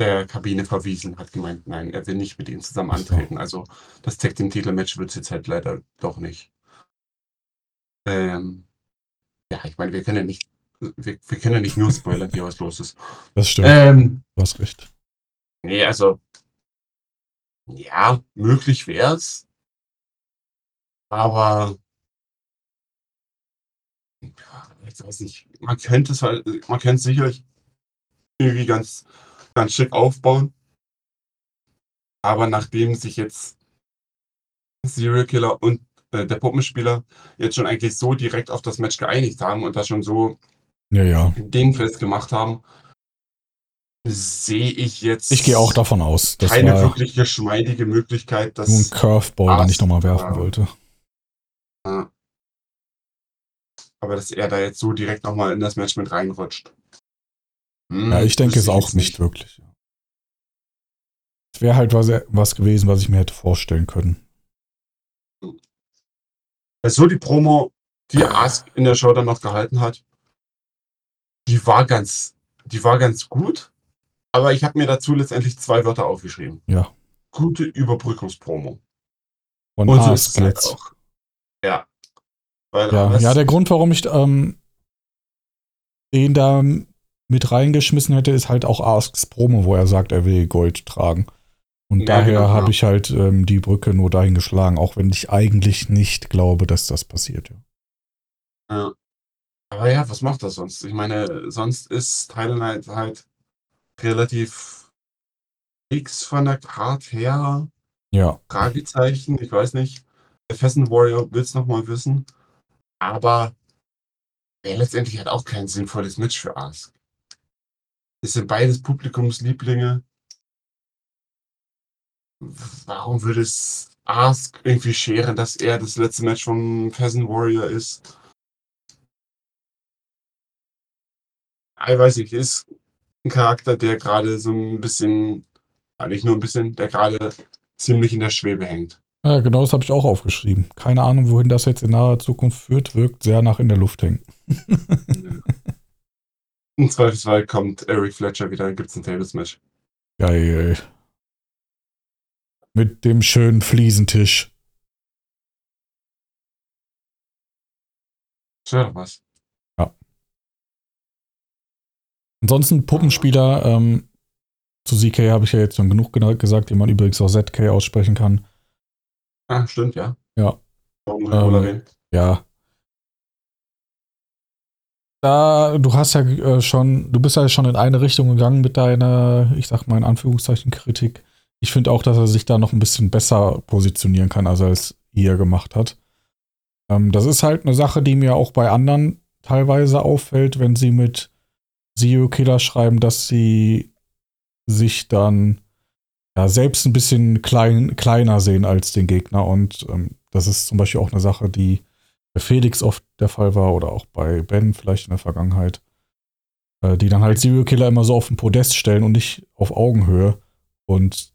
[SPEAKER 3] der Kabine verwiesen, hat gemeint, nein, er will nicht mit ihnen zusammen antreten. Also das Tag Team Titelmatch wird es jetzt halt leider doch nicht. Ähm, ja, ich meine, wir können ja nicht, wir, wir können ja nicht nur spoilern, hier was los ist.
[SPEAKER 2] Das stimmt,
[SPEAKER 3] Ähm,
[SPEAKER 2] du hast recht.
[SPEAKER 3] nee, also ja, möglich wär's. Aber ja, ich weiß nicht, man könnte es halt, man könnte es sicherlich irgendwie ganz, ganz schick aufbauen. Aber nachdem sich jetzt Serial Killer und äh, der Puppenspieler jetzt schon eigentlich so direkt auf das Match geeinigt haben und das schon so
[SPEAKER 2] Ja, ja.
[SPEAKER 3] dingfest gemacht haben, sehe ich jetzt
[SPEAKER 2] Ich gehe auch davon aus. Das
[SPEAKER 3] keine wirklich geschmeidige Möglichkeit, dass
[SPEAKER 2] nur ein Curveball, den ich nochmal werfen
[SPEAKER 3] ja.
[SPEAKER 2] wollte.
[SPEAKER 3] Ja. Aber dass er da jetzt so direkt nochmal in das Match mit reinrutscht. Hm,
[SPEAKER 2] Ja, ich denke es auch nicht wirklich. Es wäre halt was, was gewesen, was ich mir hätte vorstellen können.
[SPEAKER 3] Weil so die Promo, die Ask in der Show dann noch gehalten hat, die war ganz, die war ganz gut. Aber ich habe mir dazu letztendlich zwei Wörter aufgeschrieben.
[SPEAKER 2] Ja.
[SPEAKER 3] Gute Überbrückungspromo.
[SPEAKER 2] Und,
[SPEAKER 3] Und so ist es halt
[SPEAKER 2] jetzt.
[SPEAKER 3] auch. Ja. Weil
[SPEAKER 2] Ja, ja, der Grund, warum ich ähm, den da mit reingeschmissen hätte, ist halt auch Asks Promo, wo er sagt, er will Gold tragen. Und
[SPEAKER 3] Ja,
[SPEAKER 2] daher
[SPEAKER 3] genau,
[SPEAKER 2] habe
[SPEAKER 3] ja.
[SPEAKER 2] ich halt ähm, die Brücke nur dahin geschlagen, auch wenn ich eigentlich nicht glaube, dass das passiert. Ja.
[SPEAKER 3] Ja. Aber ja, was macht das sonst? Ich meine, sonst ist Title Night halt relativ fix von der Card her.
[SPEAKER 2] ja,
[SPEAKER 3] Fragezeichen, ich weiß nicht. Der Pheasant Warrior will es nochmal wissen. Aber wäre letztendlich halt auch kein sinnvolles Match für Ask. Es sind beides Publikumslieblinge. Warum würde es Ask irgendwie scheren, dass er das letzte Match vom Pheasant Warrior ist? Ich weiß nicht, ist ein Charakter, der gerade so ein bisschen, nicht nur ein bisschen, der gerade ziemlich in der Schwebe hängt.
[SPEAKER 2] ja genau das habe ich auch aufgeschrieben. Keine Ahnung, wohin das jetzt in naher Zukunft führt, wirkt sehr nach in der Luft hängen.
[SPEAKER 3] Im Zweifelsfall kommt Eric Fletcher wieder, gibt es ein Tables-Match.
[SPEAKER 2] Geil. Mit dem schönen Fliesentisch.
[SPEAKER 3] Schau doch was.
[SPEAKER 2] Ansonsten Puppenspieler, ähm, zu ZK habe ich ja jetzt schon genug gesagt, die man übrigens auch ZK aussprechen kann.
[SPEAKER 3] Ah, stimmt, ja.
[SPEAKER 2] Ja. Ähm? Ja. Da, du hast ja äh, schon, du bist ja schon in eine Richtung gegangen mit deiner, ich sag mal in Anführungszeichen, Kritik. Ich finde auch, dass er sich da noch ein bisschen besser positionieren kann, als er es hier gemacht hat. Ähm, das ist halt eine Sache, die mir auch bei anderen teilweise auffällt, wenn sie mit Zero Killer schreiben, dass sie sich dann ja, selbst ein bisschen klein, kleiner sehen als den Gegner. Und ähm, das ist zum Beispiel auch eine Sache, die bei Felix oft der Fall war oder auch bei Ben vielleicht in der Vergangenheit. Äh, die dann halt Serial Killer immer so auf den Podest stellen und nicht auf Augenhöhe. Und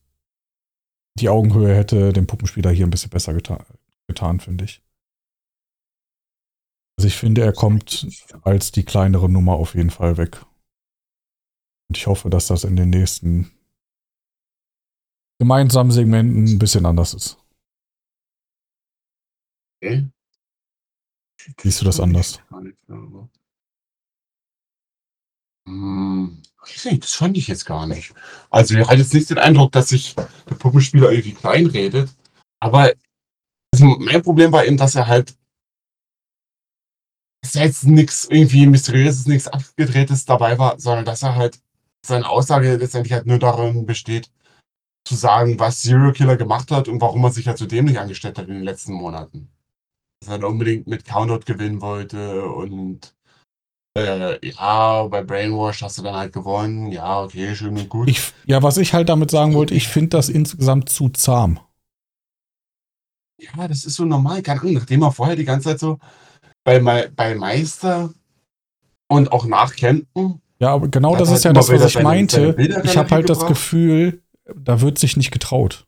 [SPEAKER 2] die Augenhöhe hätte dem Puppenspieler hier ein bisschen besser getan, getan finde ich. Also ich finde, er kommt als die kleinere Nummer auf jeden Fall weg. Und ich hoffe, dass das in den nächsten gemeinsamen Segmenten ein bisschen anders ist.
[SPEAKER 3] Okay.
[SPEAKER 2] Siehst du das anders?
[SPEAKER 3] Hm, weiß nicht, das fand ich jetzt gar nicht. Also, ich hatte jetzt nicht den Eindruck, dass sich der Puppenspieler irgendwie kleinredet. Aber also mein Problem war eben, dass er halt dass da jetzt nichts irgendwie Mysteriöses, nichts Abgedrehtes dabei war, sondern dass er halt seine Aussage letztendlich halt nur darin besteht, zu sagen, was Serial Killer gemacht hat und warum er sich halt so dämlich angestellt hat in den letzten Monaten. Dass er dann unbedingt mit Countout gewinnen wollte und äh, ja, bei Brainwash hast du dann halt gewonnen. Ja, okay, schön und gut.
[SPEAKER 2] Ich, ja, was ich halt damit sagen wollte, ich finde das insgesamt zu zahm.
[SPEAKER 3] ja, das ist so normal, keine Ahnung, nachdem er vorher die ganze Zeit so bei, bei Meister und auch nach Kempten
[SPEAKER 2] Ja, aber genau das
[SPEAKER 3] halt
[SPEAKER 2] ist ja das, was ich
[SPEAKER 3] seine-
[SPEAKER 2] meinte. Ich habe halt das
[SPEAKER 3] gebracht.
[SPEAKER 2] Gefühl, da wird sich nicht getraut.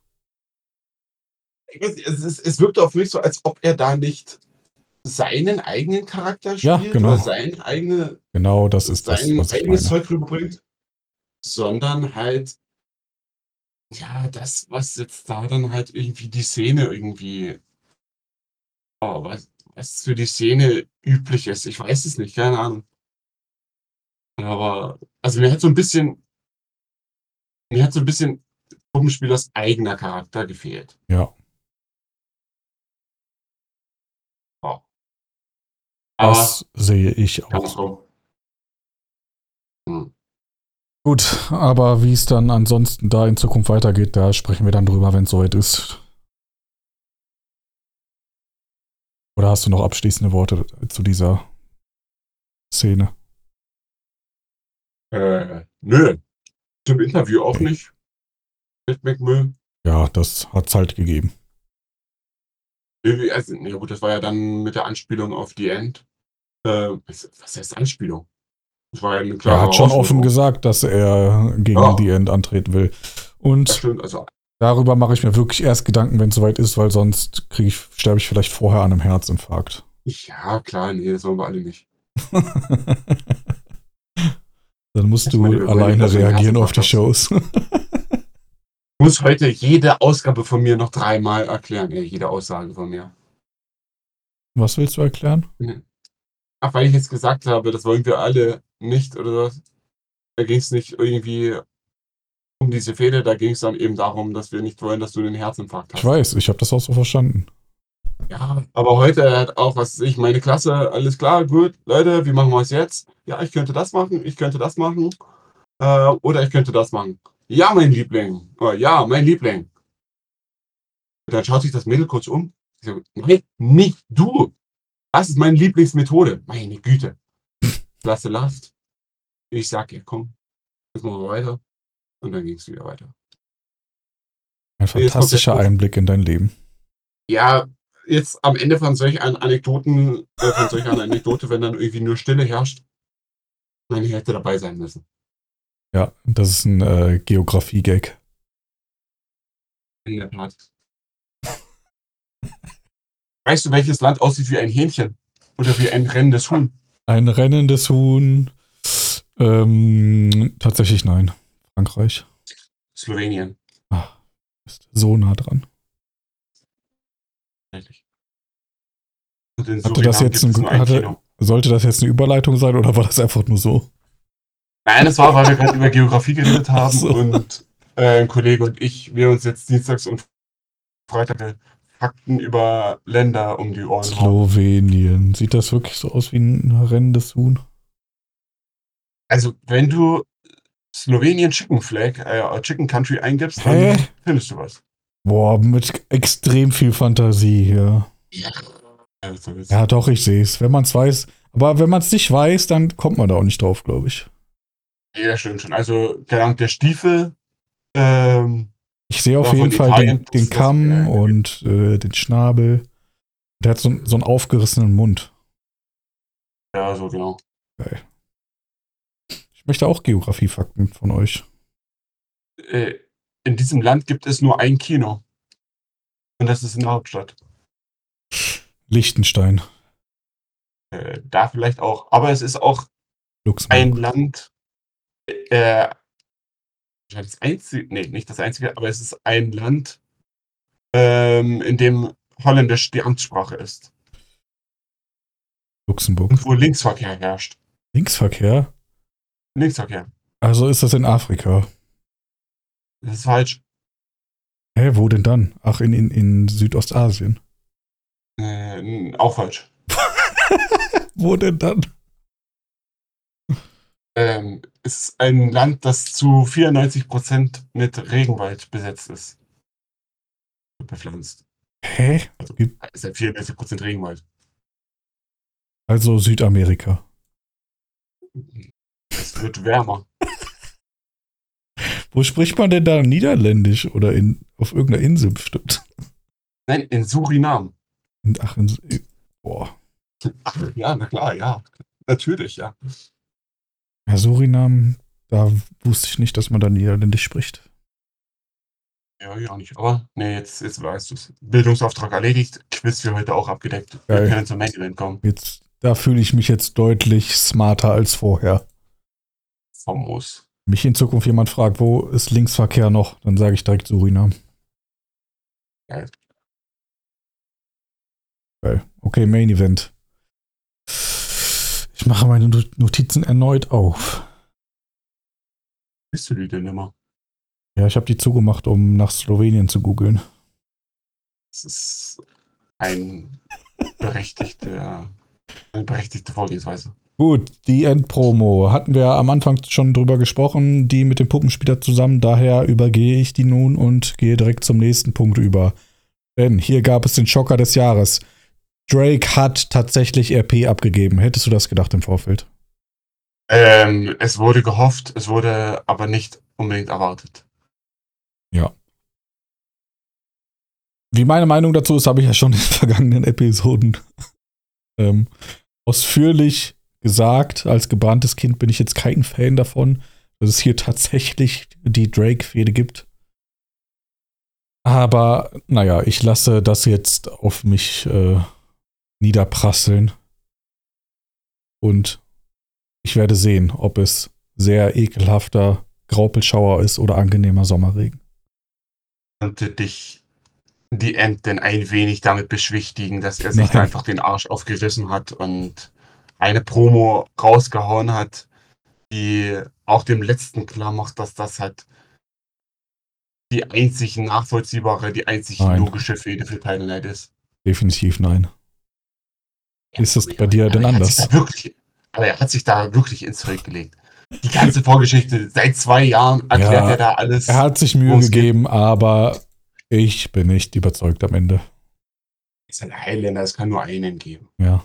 [SPEAKER 3] Weiß Es, es, es wirkt auf mich so, als ob er da nicht seinen eigenen Charakter
[SPEAKER 2] Ja,
[SPEAKER 3] spielt
[SPEAKER 2] genau.
[SPEAKER 3] oder sein eigene,
[SPEAKER 2] Genau das ist das,
[SPEAKER 3] sein
[SPEAKER 2] was ich
[SPEAKER 3] eigenes. Zeug rüberbringt, sondern halt ja, das, was jetzt da dann halt irgendwie die Szene irgendwie, oh, was, was für die Szene üblich ist. Ich weiß es nicht, keine Ahnung. Aber, also mir hat so ein bisschen, mir hat so ein bisschen Puppenspielers eigener Charakter gefehlt.
[SPEAKER 2] Ja,
[SPEAKER 3] Aber
[SPEAKER 2] das sehe ich auch.
[SPEAKER 3] so. Hm.
[SPEAKER 2] Gut, aber wie es dann ansonsten da in Zukunft weitergeht, da sprechen wir dann drüber, wenn es soweit ist. Oder hast du noch abschließende Worte zu dieser Szene?
[SPEAKER 3] Äh, nö. Zum Interview auch nicht. Mit McMill.
[SPEAKER 2] Ja, das hat's halt gegeben.
[SPEAKER 3] Irgendwie, Also, ja gut, das war ja dann mit der Anspielung auf die End. Äh, was, heißt Anspielung? Das war ja eine
[SPEAKER 2] Er
[SPEAKER 3] klare
[SPEAKER 2] hat schon offen gesagt, dass er gegen
[SPEAKER 3] Ja.
[SPEAKER 2] die End antreten will. Und
[SPEAKER 3] stimmt, also
[SPEAKER 2] darüber mache ich mir wirklich erst Gedanken, wenn es soweit ist, weil sonst kriege ich, sterbe ich vielleicht vorher an einem Herzinfarkt.
[SPEAKER 3] ja, klar, nee, das wollen wir alle nicht.
[SPEAKER 2] Dann musst du
[SPEAKER 3] meine,
[SPEAKER 2] alleine reagieren auf die Shows.
[SPEAKER 3] Ich muss heute jede Ausgabe von mir noch dreimal erklären, ey, jede Aussage von mir.
[SPEAKER 2] Was willst du erklären?
[SPEAKER 3] Ach, weil ich jetzt gesagt habe, das wollen wir alle nicht, oder was? Da ging es nicht irgendwie um diese Fehde, da ging es dann eben darum, dass wir nicht wollen, dass du den Herzinfarkt hast.
[SPEAKER 2] Ich weiß, ich habe das auch so verstanden.
[SPEAKER 3] Ja, aber heute hat auch, was weiß ich, meine Klasse, alles klar, gut, Leute, wie machen wir es jetzt? Ja, ich könnte das machen, ich könnte das machen, äh, oder ich könnte das machen. Ja, mein Liebling, oh, ja, mein Liebling. Dann schaut sich das Mädel kurz um. Ich sage, nein, nicht du. Das ist meine Lieblingsmethode. Meine Güte. Klasse Last. Ich sag ihr, komm, jetzt machen wir weiter. Und dann ging es wieder weiter.
[SPEAKER 2] Ein fantastischer. Einblick in dein Leben.
[SPEAKER 3] Ja, jetzt am Ende von solch an Anekdoten, äh, von solch einer Anekdote, wenn dann irgendwie nur Stille herrscht, man hätte dabei sein müssen.
[SPEAKER 2] Ja, das ist ein äh, Geografie-Gag.
[SPEAKER 3] In der Tat. Weißt du, welches Land aussieht wie ein Hähnchen? Oder wie ein rennendes Huhn?
[SPEAKER 2] Ein rennendes Huhn. Ähm, tatsächlich nein. Frankreich.
[SPEAKER 3] Slowenien.
[SPEAKER 2] Ah, ist so nah dran.
[SPEAKER 3] Tatsächlich.
[SPEAKER 2] Hatte das jetzt ein- hatte-. Sollte das jetzt eine Überleitung sein oder war das einfach nur so?
[SPEAKER 3] Nein, das war, weil wir gerade über Geografie geredet haben
[SPEAKER 2] so.
[SPEAKER 3] und äh, ein Kollege und ich, wir uns jetzt dienstags und Freitag Fakten über Länder um die Ohren.
[SPEAKER 2] Slowenien. Sieht das wirklich so aus wie ein rennendes Huhn?
[SPEAKER 3] Also, wenn du Slowenien Chicken Flag, äh, Chicken Country eingibst,
[SPEAKER 2] Hä?
[SPEAKER 3] dann findest du was.
[SPEAKER 2] Boah, mit extrem viel Fantasie hier.
[SPEAKER 3] Ja.
[SPEAKER 2] Ja, doch, ich sehe es. Wenn man es weiß. Aber wenn man es nicht weiß, dann kommt man da auch nicht drauf, glaube ich.
[SPEAKER 3] Ja, stimmt schon. Also, keine Ahnung, der Stiefel, ähm,
[SPEAKER 2] Ich sehe auf jeden Fall
[SPEAKER 3] Italien,
[SPEAKER 2] den, den Kamm und äh, den Schnabel. Der hat so, so einen aufgerissenen Mund.
[SPEAKER 3] Ja, so genau.
[SPEAKER 2] Ich möchte auch Geografiefakten von euch.
[SPEAKER 3] Äh, in diesem Land gibt es nur ein Kino. Und das ist in der Hauptstadt.
[SPEAKER 2] Liechtenstein,
[SPEAKER 3] Äh, da vielleicht auch. Aber es ist auch
[SPEAKER 2] Luxemburg.
[SPEAKER 3] ein Land, äh, das einzige, nee, nicht das einzige, aber es ist ein Land, ähm, in dem Holländisch die Amtssprache ist.
[SPEAKER 2] Luxemburg.
[SPEAKER 3] Und wo Linksverkehr herrscht.
[SPEAKER 2] Linksverkehr?
[SPEAKER 3] Linksverkehr.
[SPEAKER 2] Also ist das in Afrika.
[SPEAKER 3] Das ist falsch.
[SPEAKER 2] Hä, wo denn dann? Ach, in, in, in Südostasien.
[SPEAKER 3] Äh, auch falsch.
[SPEAKER 2] Wo denn dann?
[SPEAKER 3] Ähm, es ist ein Land, das zu 94% mit Regenwald besetzt ist. Bepflanzt.
[SPEAKER 2] Hä?
[SPEAKER 3] Es ist ja 94% Regenwald.
[SPEAKER 2] Also Südamerika.
[SPEAKER 3] Es wird wärmer.
[SPEAKER 2] Wo spricht man denn da Niederländisch oder in, auf irgendeiner Insel bestimmt?
[SPEAKER 3] Nein, in Surinam.
[SPEAKER 2] In- Ach, in, boah.
[SPEAKER 3] Ach, ja, na klar, ja. Natürlich, ja.
[SPEAKER 2] Ja, Surinam, da wusste ich nicht, dass man da Niederländisch spricht.
[SPEAKER 3] Ja, ja, nicht. Aber, nee, jetzt, jetzt weißt du es. Bildungsauftrag erledigt. Quiz für heute auch abgedeckt.
[SPEAKER 2] Geil.
[SPEAKER 3] Wir können zum Main Event kommen.
[SPEAKER 2] Jetzt, da fühle ich mich jetzt deutlich smarter als vorher.
[SPEAKER 3] Famos.
[SPEAKER 2] Mich in Zukunft jemand fragt, wo ist Linksverkehr noch, dann sage ich direkt Surinam.
[SPEAKER 3] Geil.
[SPEAKER 2] Geil. Okay, Main Event. Ich mache meine Not- Notizen erneut auf.
[SPEAKER 3] Bist du die denn immer?
[SPEAKER 2] Ja, ich habe die zugemacht, um nach Slowenien zu googeln.
[SPEAKER 3] Das ist ein berechtigte, eine berechtigte Vorgehensweise.
[SPEAKER 2] Gut, die Endpromo hatten wir am Anfang schon drüber gesprochen, die mit dem Puppenspieler zusammen. Daher übergehe ich die nun und gehe direkt zum nächsten Punkt über. Denn hier gab es den Schocker des Jahres. Drake hat tatsächlich RP abgegeben. Hättest du das gedacht im Vorfeld?
[SPEAKER 3] Ähm, es wurde gehofft, es wurde aber nicht unbedingt erwartet.
[SPEAKER 2] Wie meine Meinung dazu ist, habe ich ja schon in den vergangenen Episoden ähm, ausführlich gesagt. Als gebranntes Kind bin ich jetzt kein Fan davon, dass es hier tatsächlich die Drake-Fehde gibt. Aber naja, ich lasse das jetzt auf mich äh, niederprasseln. Und ich werde sehen, ob es sehr ekelhafter Graupelschauer ist oder angenehmer Sommerregen.
[SPEAKER 3] Konnte dich die End denn ein wenig damit beschwichtigen, dass er sich
[SPEAKER 2] Nein.
[SPEAKER 3] einfach den Arsch aufgerissen hat und eine Promo rausgehauen hat, die auch dem letzten klar macht, dass das halt die einzig nachvollziehbare, die einzig
[SPEAKER 2] Nein.
[SPEAKER 3] logische Fehde für Title Night ist.
[SPEAKER 2] Definitiv nein. Ist das bei dir denn
[SPEAKER 3] er
[SPEAKER 2] anders?
[SPEAKER 3] Wirklich, aber er hat sich da wirklich ins Zeug gelegt. Die ganze Vorgeschichte, seit zwei Jahren erklärt
[SPEAKER 2] Ja,
[SPEAKER 3] er da alles.
[SPEAKER 2] Er hat sich Mühe
[SPEAKER 3] es geht.
[SPEAKER 2] gegeben, aber ich bin nicht überzeugt am Ende.
[SPEAKER 3] ist ein Highlander, es kann nur einen geben.
[SPEAKER 2] Ja.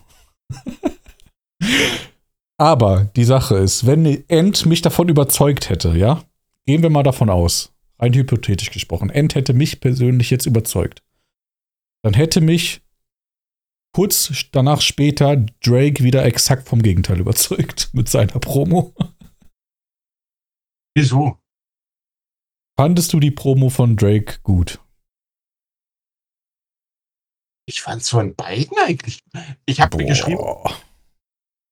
[SPEAKER 2] aber die Sache ist, wenn End mich davon überzeugt hätte, ja, gehen wir mal davon aus, rein hypothetisch gesprochen, End hätte mich persönlich jetzt überzeugt, dann hätte mich kurz danach später Drake wieder exakt vom Gegenteil überzeugt mit seiner Promo.
[SPEAKER 3] Wieso?
[SPEAKER 2] Fandest du die Promo von Drake gut?
[SPEAKER 3] Ich fand es von beiden eigentlich. Ich habe mir geschrieben.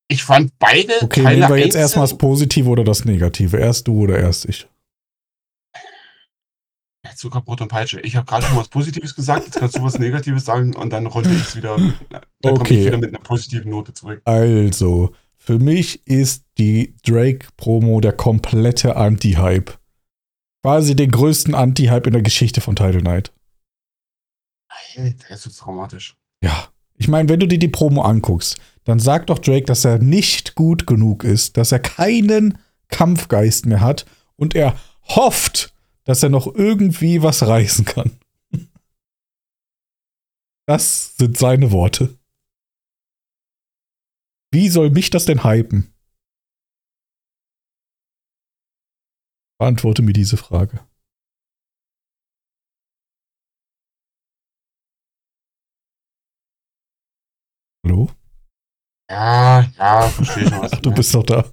[SPEAKER 3] Ich fand beide
[SPEAKER 2] Okay,
[SPEAKER 3] Teile
[SPEAKER 2] nehmen wir jetzt erstmal das Positive oder das Negative. Erst du oder erst ich.
[SPEAKER 3] Zuckerbrot und Peitsche. Ich habe gerade schon was Positives gesagt, jetzt kannst du was Negatives sagen und dann runde ich es wieder. Dann komme
[SPEAKER 2] Okay.
[SPEAKER 3] ich wieder mit einer positiven Note zurück.
[SPEAKER 2] Also, für mich ist die Drake-Promo der komplette Anti-Hype. Quasi den größten Anti-Hype in der Geschichte von Title Knight.
[SPEAKER 3] Alter, ist so traumatisch.
[SPEAKER 2] Ja. Ich meine, wenn du dir die Promo anguckst, dann sagt doch Drake, dass er nicht gut genug ist, dass er keinen Kampfgeist mehr hat und er hofft, dass er noch irgendwie was reißen kann. Das sind seine Worte. Wie soll mich das denn hypen? Beantworte mir diese Frage. Hallo?
[SPEAKER 3] Ja, ja, verstehe schon was.
[SPEAKER 2] Ach, du bist doch da.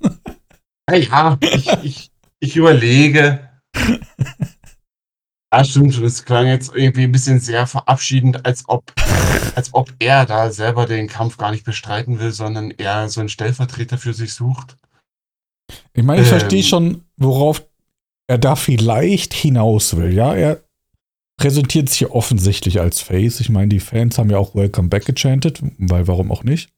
[SPEAKER 3] Ja, ja, ich, ich, ich überlege. Ah, stimmt schon. Es klang jetzt irgendwie ein bisschen sehr verabschiedend, als ob, als ob er da selber den Kampf gar nicht bestreiten will, sondern er so einen Stellvertreter für sich sucht.
[SPEAKER 2] Ich meine, ich
[SPEAKER 3] Ähm.
[SPEAKER 2] verstehe schon, worauf er da vielleicht hinaus will. Ja, er präsentiert sich hier offensichtlich als Face. Ich meine, die Fans haben ja auch Welcome Back gechantet, weil warum auch nicht?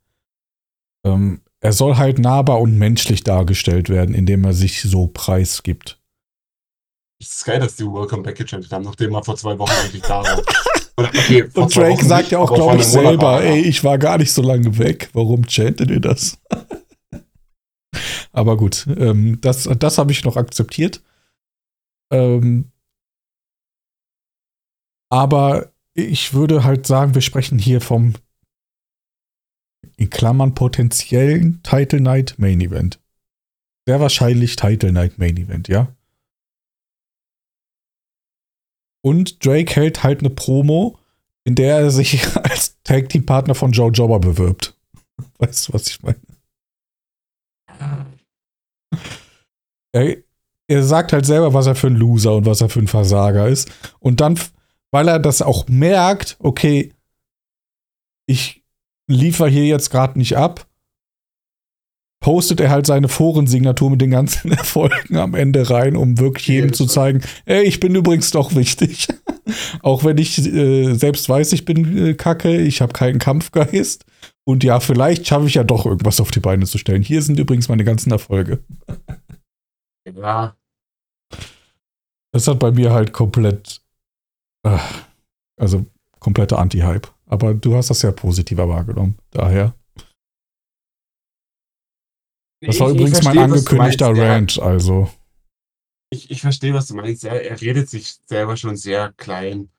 [SPEAKER 2] Ähm, er soll halt nahbar und menschlich dargestellt werden, indem er sich so preisgibt.
[SPEAKER 3] Es ist geil, dass die Welcome Back gechantet haben, nachdem er vor zwei Wochen eigentlich da war. Okay,
[SPEAKER 2] Und Drake
[SPEAKER 3] Wochen
[SPEAKER 2] sagt
[SPEAKER 3] nicht,
[SPEAKER 2] ja auch, glaube ich, selber,
[SPEAKER 3] er
[SPEAKER 2] ey, ich war gar nicht so lange weg. Warum chantet ihr das? Aber gut, ähm, das, das habe ich noch akzeptiert. Ähm, aber ich würde halt sagen, wir sprechen hier vom in Klammern potenziellen Title Night Main Event. Sehr wahrscheinlich Title Night Main Event, ja. Und Drake hält halt eine Promo, in der er sich als Tag Team Partner von Joe Jobber bewirbt. Weißt du, was ich meine? Er, er sagt halt selber, was er für ein Loser und was er für ein Versager ist. Und dann, weil er das auch merkt, okay, ich liefere hier jetzt gerade nicht ab, postet er halt seine Forensignatur mit den ganzen Erfolgen am Ende rein, um wirklich jedem zu zeigen, ey, ich bin übrigens doch wichtig. Auch wenn ich äh, selbst weiß, ich bin äh, kacke, ich habe keinen Kampfgeist. Und ja, vielleicht schaffe ich ja doch irgendwas auf die Beine zu stellen. Hier sind übrigens meine ganzen Erfolge.
[SPEAKER 3] Ja,
[SPEAKER 2] Das hat bei mir halt komplett, äh, also komplette Anti-Hype. Aber du hast das ja positiver wahrgenommen. Daher. Das war
[SPEAKER 3] Ich- ich
[SPEAKER 2] übrigens mein
[SPEAKER 3] verstehe, du
[SPEAKER 2] angekündigter. Rant, also.
[SPEAKER 3] Ich, ich verstehe, was du meinst. Ja, er redet sich selber schon sehr klein.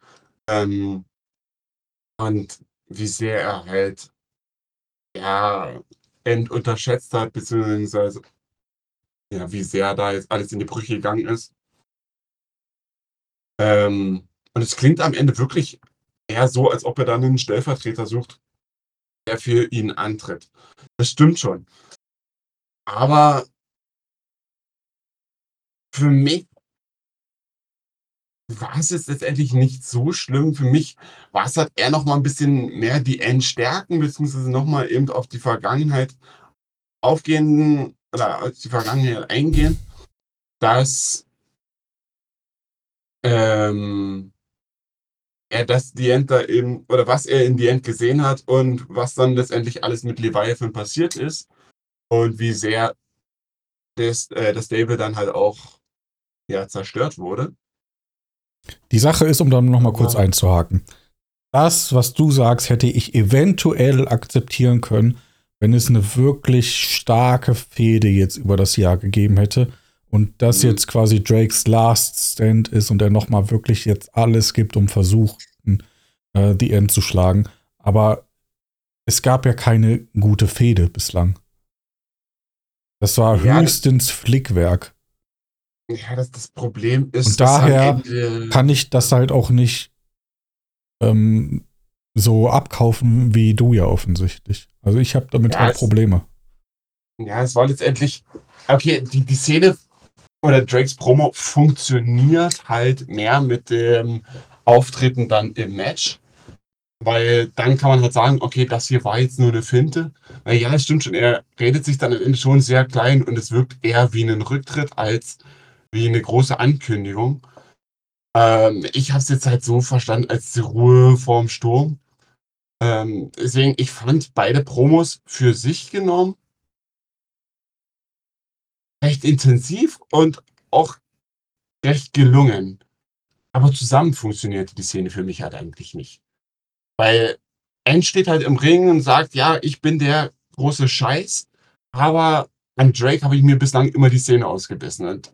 [SPEAKER 3] Ähm, und wie sehr er halt ja unterschätzt hat, beziehungsweise ja, wie sehr da jetzt alles in die Brüche gegangen ist. Ähm, und es klingt am Ende wirklich eher so, als ob er dann einen Stellvertreter sucht, der für ihn antritt. Das stimmt schon. Aber für mich war es jetzt letztendlich nicht so schlimm. Für mich war es halt eher noch mal ein bisschen mehr die Endstärken, beziehungsweise noch mal eben auf die Vergangenheit aufgehen oder auf die Vergangenheit eingehen, dass ähm, er das die End da eben, oder was er in die End gesehen hat und was dann letztendlich alles mit Leviathan passiert ist und wie sehr das, äh, das Stable dann halt auch ja, zerstört wurde.
[SPEAKER 2] Die Sache ist, um dann nochmal kurz
[SPEAKER 3] Aber-
[SPEAKER 2] einzuhaken. Das, was du sagst, hätte ich eventuell akzeptieren können, wenn es eine wirklich starke Fehde jetzt über das Jahr gegeben hätte und das
[SPEAKER 3] Mhm.
[SPEAKER 2] jetzt quasi Drakes Last Stand ist und er nochmal wirklich jetzt alles gibt, um versuchen, äh, die End zu schlagen. Aber es gab ja keine gute Fehde bislang. Das war
[SPEAKER 3] Ja, das-
[SPEAKER 2] höchstens Flickwerk.
[SPEAKER 3] Ja, das, das Problem ist,
[SPEAKER 2] Und daher kann ich das halt auch nicht ähm, so abkaufen wie du ja offensichtlich. Also ich habe damit
[SPEAKER 3] Ja,
[SPEAKER 2] halt Probleme.
[SPEAKER 3] Ja, es war letztendlich, okay, die, die Szene oder Drakes Promo funktioniert halt mehr mit dem Auftreten dann im Match. Weil dann kann man halt sagen, okay, das hier war jetzt nur eine Finte. Weil ja, es stimmt schon, er redet sich dann am Ende schon sehr klein und es wirkt eher wie ein Rücktritt als wie eine große Ankündigung. Ähm, ich habe es jetzt halt so verstanden als die Ruhe vorm Sturm. Ähm, deswegen, ich fand beide Promos für sich genommen recht intensiv und auch recht gelungen. Aber zusammen funktionierte die Szene für mich halt eigentlich nicht. Weil End steht halt im Ring und sagt, ja, ich bin der große Scheiß, aber an Drake habe ich mir bislang immer die Szene ausgebissen und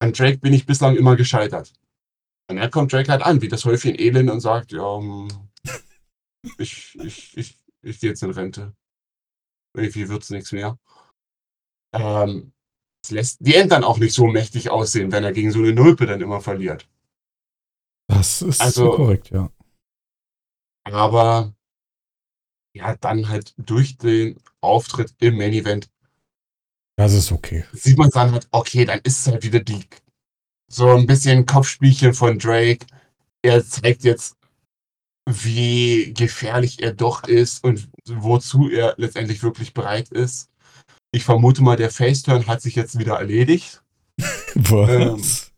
[SPEAKER 3] an Drake bin ich bislang immer gescheitert. Und dann kommt Drake halt an, wie das Häufchen Elend und sagt, ja, hm, ich, ich, ich, ich gehe jetzt in Rente. Irgendwie wird's nichts mehr. Ähm, das lässt die End dann auch nicht so mächtig aussehen, wenn er gegen so eine Nulpe dann immer verliert.
[SPEAKER 2] Das ist
[SPEAKER 3] Also-
[SPEAKER 2] so korrekt, ja.
[SPEAKER 3] Aber ja, dann halt durch den Auftritt im Main Event
[SPEAKER 2] Das ist okay.
[SPEAKER 3] sieht man dann halt, okay, dann ist es halt wieder die so ein bisschen Kopfspielchen von Drake. Er zeigt jetzt, wie gefährlich er doch ist und wozu er letztendlich wirklich bereit ist. Ich vermute mal, der Faceturn hat sich jetzt wieder erledigt.
[SPEAKER 2] Was?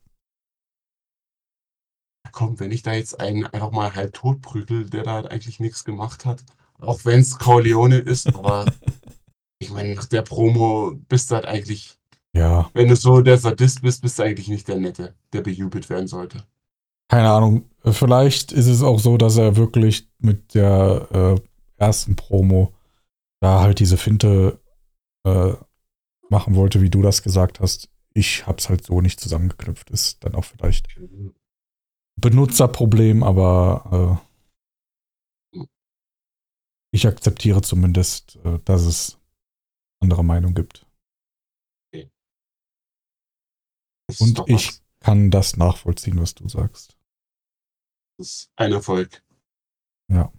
[SPEAKER 3] Komm, wenn ich da jetzt einen einfach mal halb tot prügel, der da eigentlich nichts gemacht hat, auch wenn es Corleone ist, aber ich meine, nach der Promo bist du halt eigentlich,
[SPEAKER 2] ja,
[SPEAKER 3] wenn du so der Sadist bist, bist du eigentlich nicht der Nette, der bejubelt werden sollte.
[SPEAKER 2] keine Ahnung. Vielleicht ist es auch so, dass er wirklich mit der äh, ersten Promo da halt diese Finte äh, machen wollte, wie du das gesagt hast. Ich hab's halt so nicht zusammengeknüpft. Ist dann auch vielleicht Benutzerproblem, aber äh, ich akzeptiere zumindest, äh, dass es andere Meinung gibt.
[SPEAKER 3] Ist
[SPEAKER 2] Und ich
[SPEAKER 3] was.
[SPEAKER 2] kann das nachvollziehen, was du sagst.
[SPEAKER 3] Das ist ein Erfolg.
[SPEAKER 2] Ja.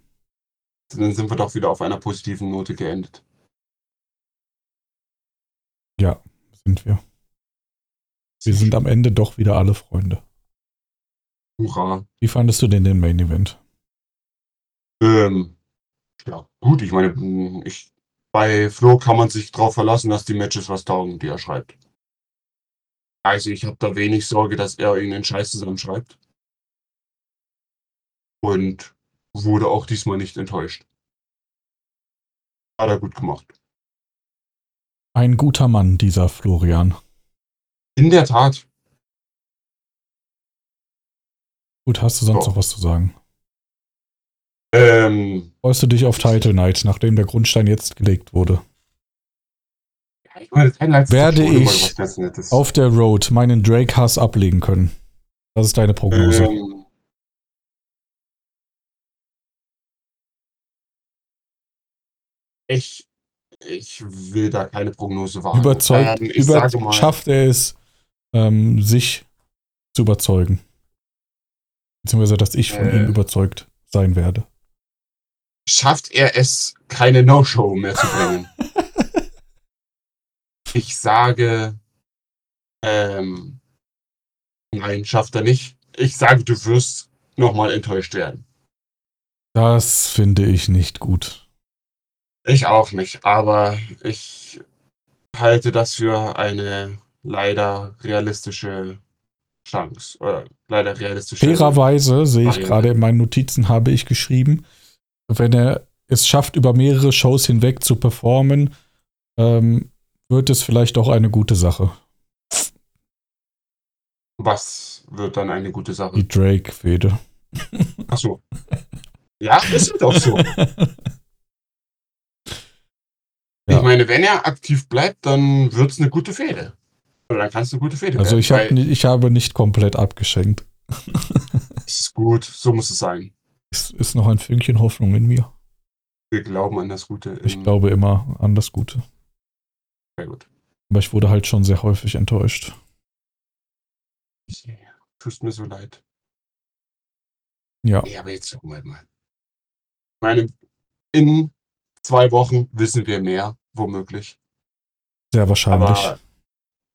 [SPEAKER 3] Dann sind wir doch wieder auf einer positiven Note geendet.
[SPEAKER 2] Ja, sind wir. Wir sind am Ende doch wieder alle Freunde.
[SPEAKER 3] Hurra.
[SPEAKER 2] Wie fandest du denn den Main Event?
[SPEAKER 3] Ähm, ja, gut, ich meine, ich, bei Flo kann man sich darauf verlassen, dass die Matches was taugen, die er schreibt. Also ich habe da wenig Sorge, dass er irgendeinen Scheiß zusammenschreibt. Und wurde auch diesmal nicht enttäuscht. Hat er gut gemacht.
[SPEAKER 2] Ein guter Mann, dieser Florian.
[SPEAKER 3] In der Tat.
[SPEAKER 2] Gut, hast du sonst
[SPEAKER 3] Oh.
[SPEAKER 2] noch was zu sagen?
[SPEAKER 3] Ähm,
[SPEAKER 2] Freust du dich auf Title Night, nachdem der Grundstein jetzt gelegt wurde?
[SPEAKER 3] ich meine,
[SPEAKER 2] Werde ich. Auf der Road meinen Drake-Hass ablegen können. Das ist deine Prognose.
[SPEAKER 3] Ähm, ich, ich will da keine Prognose wagen.
[SPEAKER 2] Überzeugt,
[SPEAKER 3] Ähm,
[SPEAKER 2] über,
[SPEAKER 3] mal,
[SPEAKER 2] schafft er es, ähm, sich zu überzeugen. Beziehungsweise, dass ich von
[SPEAKER 3] Äh.
[SPEAKER 2] ihm überzeugt sein werde.
[SPEAKER 3] schafft er es, keine No-Show mehr zu bringen? ich sage, ähm, nein, schafft er nicht. Ich sage, du wirst nochmal enttäuscht werden.
[SPEAKER 2] Das finde ich nicht gut.
[SPEAKER 3] Ich auch nicht, aber ich halte das für eine leider realistische Chance. Oder leider realistische.
[SPEAKER 2] Fairerweise sehe ich gerade in meinen Notizen, habe ich geschrieben, wenn er es schafft, über mehrere Shows hinweg zu performen, ähm, wird es vielleicht auch eine gute Sache.
[SPEAKER 3] Was wird dann eine gute Sache?
[SPEAKER 2] Die Drake-Fehde.
[SPEAKER 3] Achso. Ja, ist doch so. Ich meine, wenn er aktiv bleibt, dann wird es eine gute Fehde. Oder dann kann es eine gute Fehde
[SPEAKER 2] Also ich, hab, ich habe nicht komplett abgeschenkt.
[SPEAKER 3] Es ist gut, so muss es sein.
[SPEAKER 2] Es ist noch ein Fünkchen Hoffnung in mir.
[SPEAKER 3] Wir glauben an das Gute.
[SPEAKER 2] Ich glaube immer an das Gute.
[SPEAKER 3] Sehr gut.
[SPEAKER 2] Aber ich wurde halt schon sehr häufig enttäuscht.
[SPEAKER 3] Tust mir so leid.
[SPEAKER 2] Ja,
[SPEAKER 3] Ja, aber jetzt gucken wir mal. Ich meine, in zwei Wochen wissen wir mehr, womöglich.
[SPEAKER 2] sehr wahrscheinlich.
[SPEAKER 3] Aber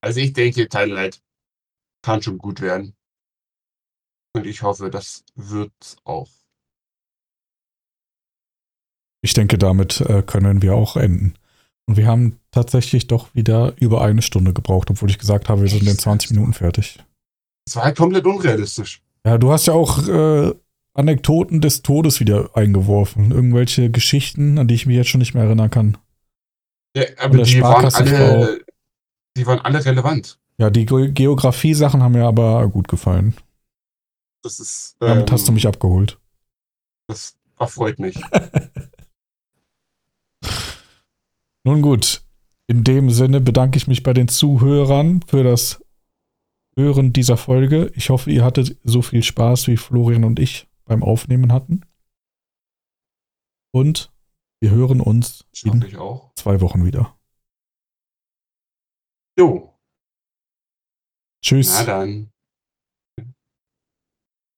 [SPEAKER 3] also ich denke, Twilight kann schon gut werden. Und ich hoffe, das wird auch.
[SPEAKER 2] Ich denke, damit äh, können wir auch enden. Und wir haben tatsächlich doch wieder über eine Stunde gebraucht, obwohl ich gesagt habe, wir sind in 20 Minuten fertig.
[SPEAKER 3] Es war halt komplett unrealistisch.
[SPEAKER 2] Ja, du hast ja auch äh, Anekdoten des Todes wieder eingeworfen. Irgendwelche Geschichten, an die ich mich jetzt schon nicht mehr erinnern kann.
[SPEAKER 3] Ja, aber die waren, alle, die waren alle relevant.
[SPEAKER 2] Ja, die Ge Geografie-Sachen haben mir aber gut gefallen.
[SPEAKER 3] Das ist.
[SPEAKER 2] Damit
[SPEAKER 3] ähm,
[SPEAKER 2] hast du mich abgeholt.
[SPEAKER 3] Das erfreut mich.
[SPEAKER 2] Nun gut, in dem Sinne bedanke ich mich bei den Zuhörern für das Hören dieser Folge. Ich hoffe, ihr hattet so viel Spaß, wie Florian und ich beim Aufnehmen hatten. Und wir hören uns in zwei Wochen wieder.
[SPEAKER 3] Jo,
[SPEAKER 2] Tschüss.
[SPEAKER 3] na dann.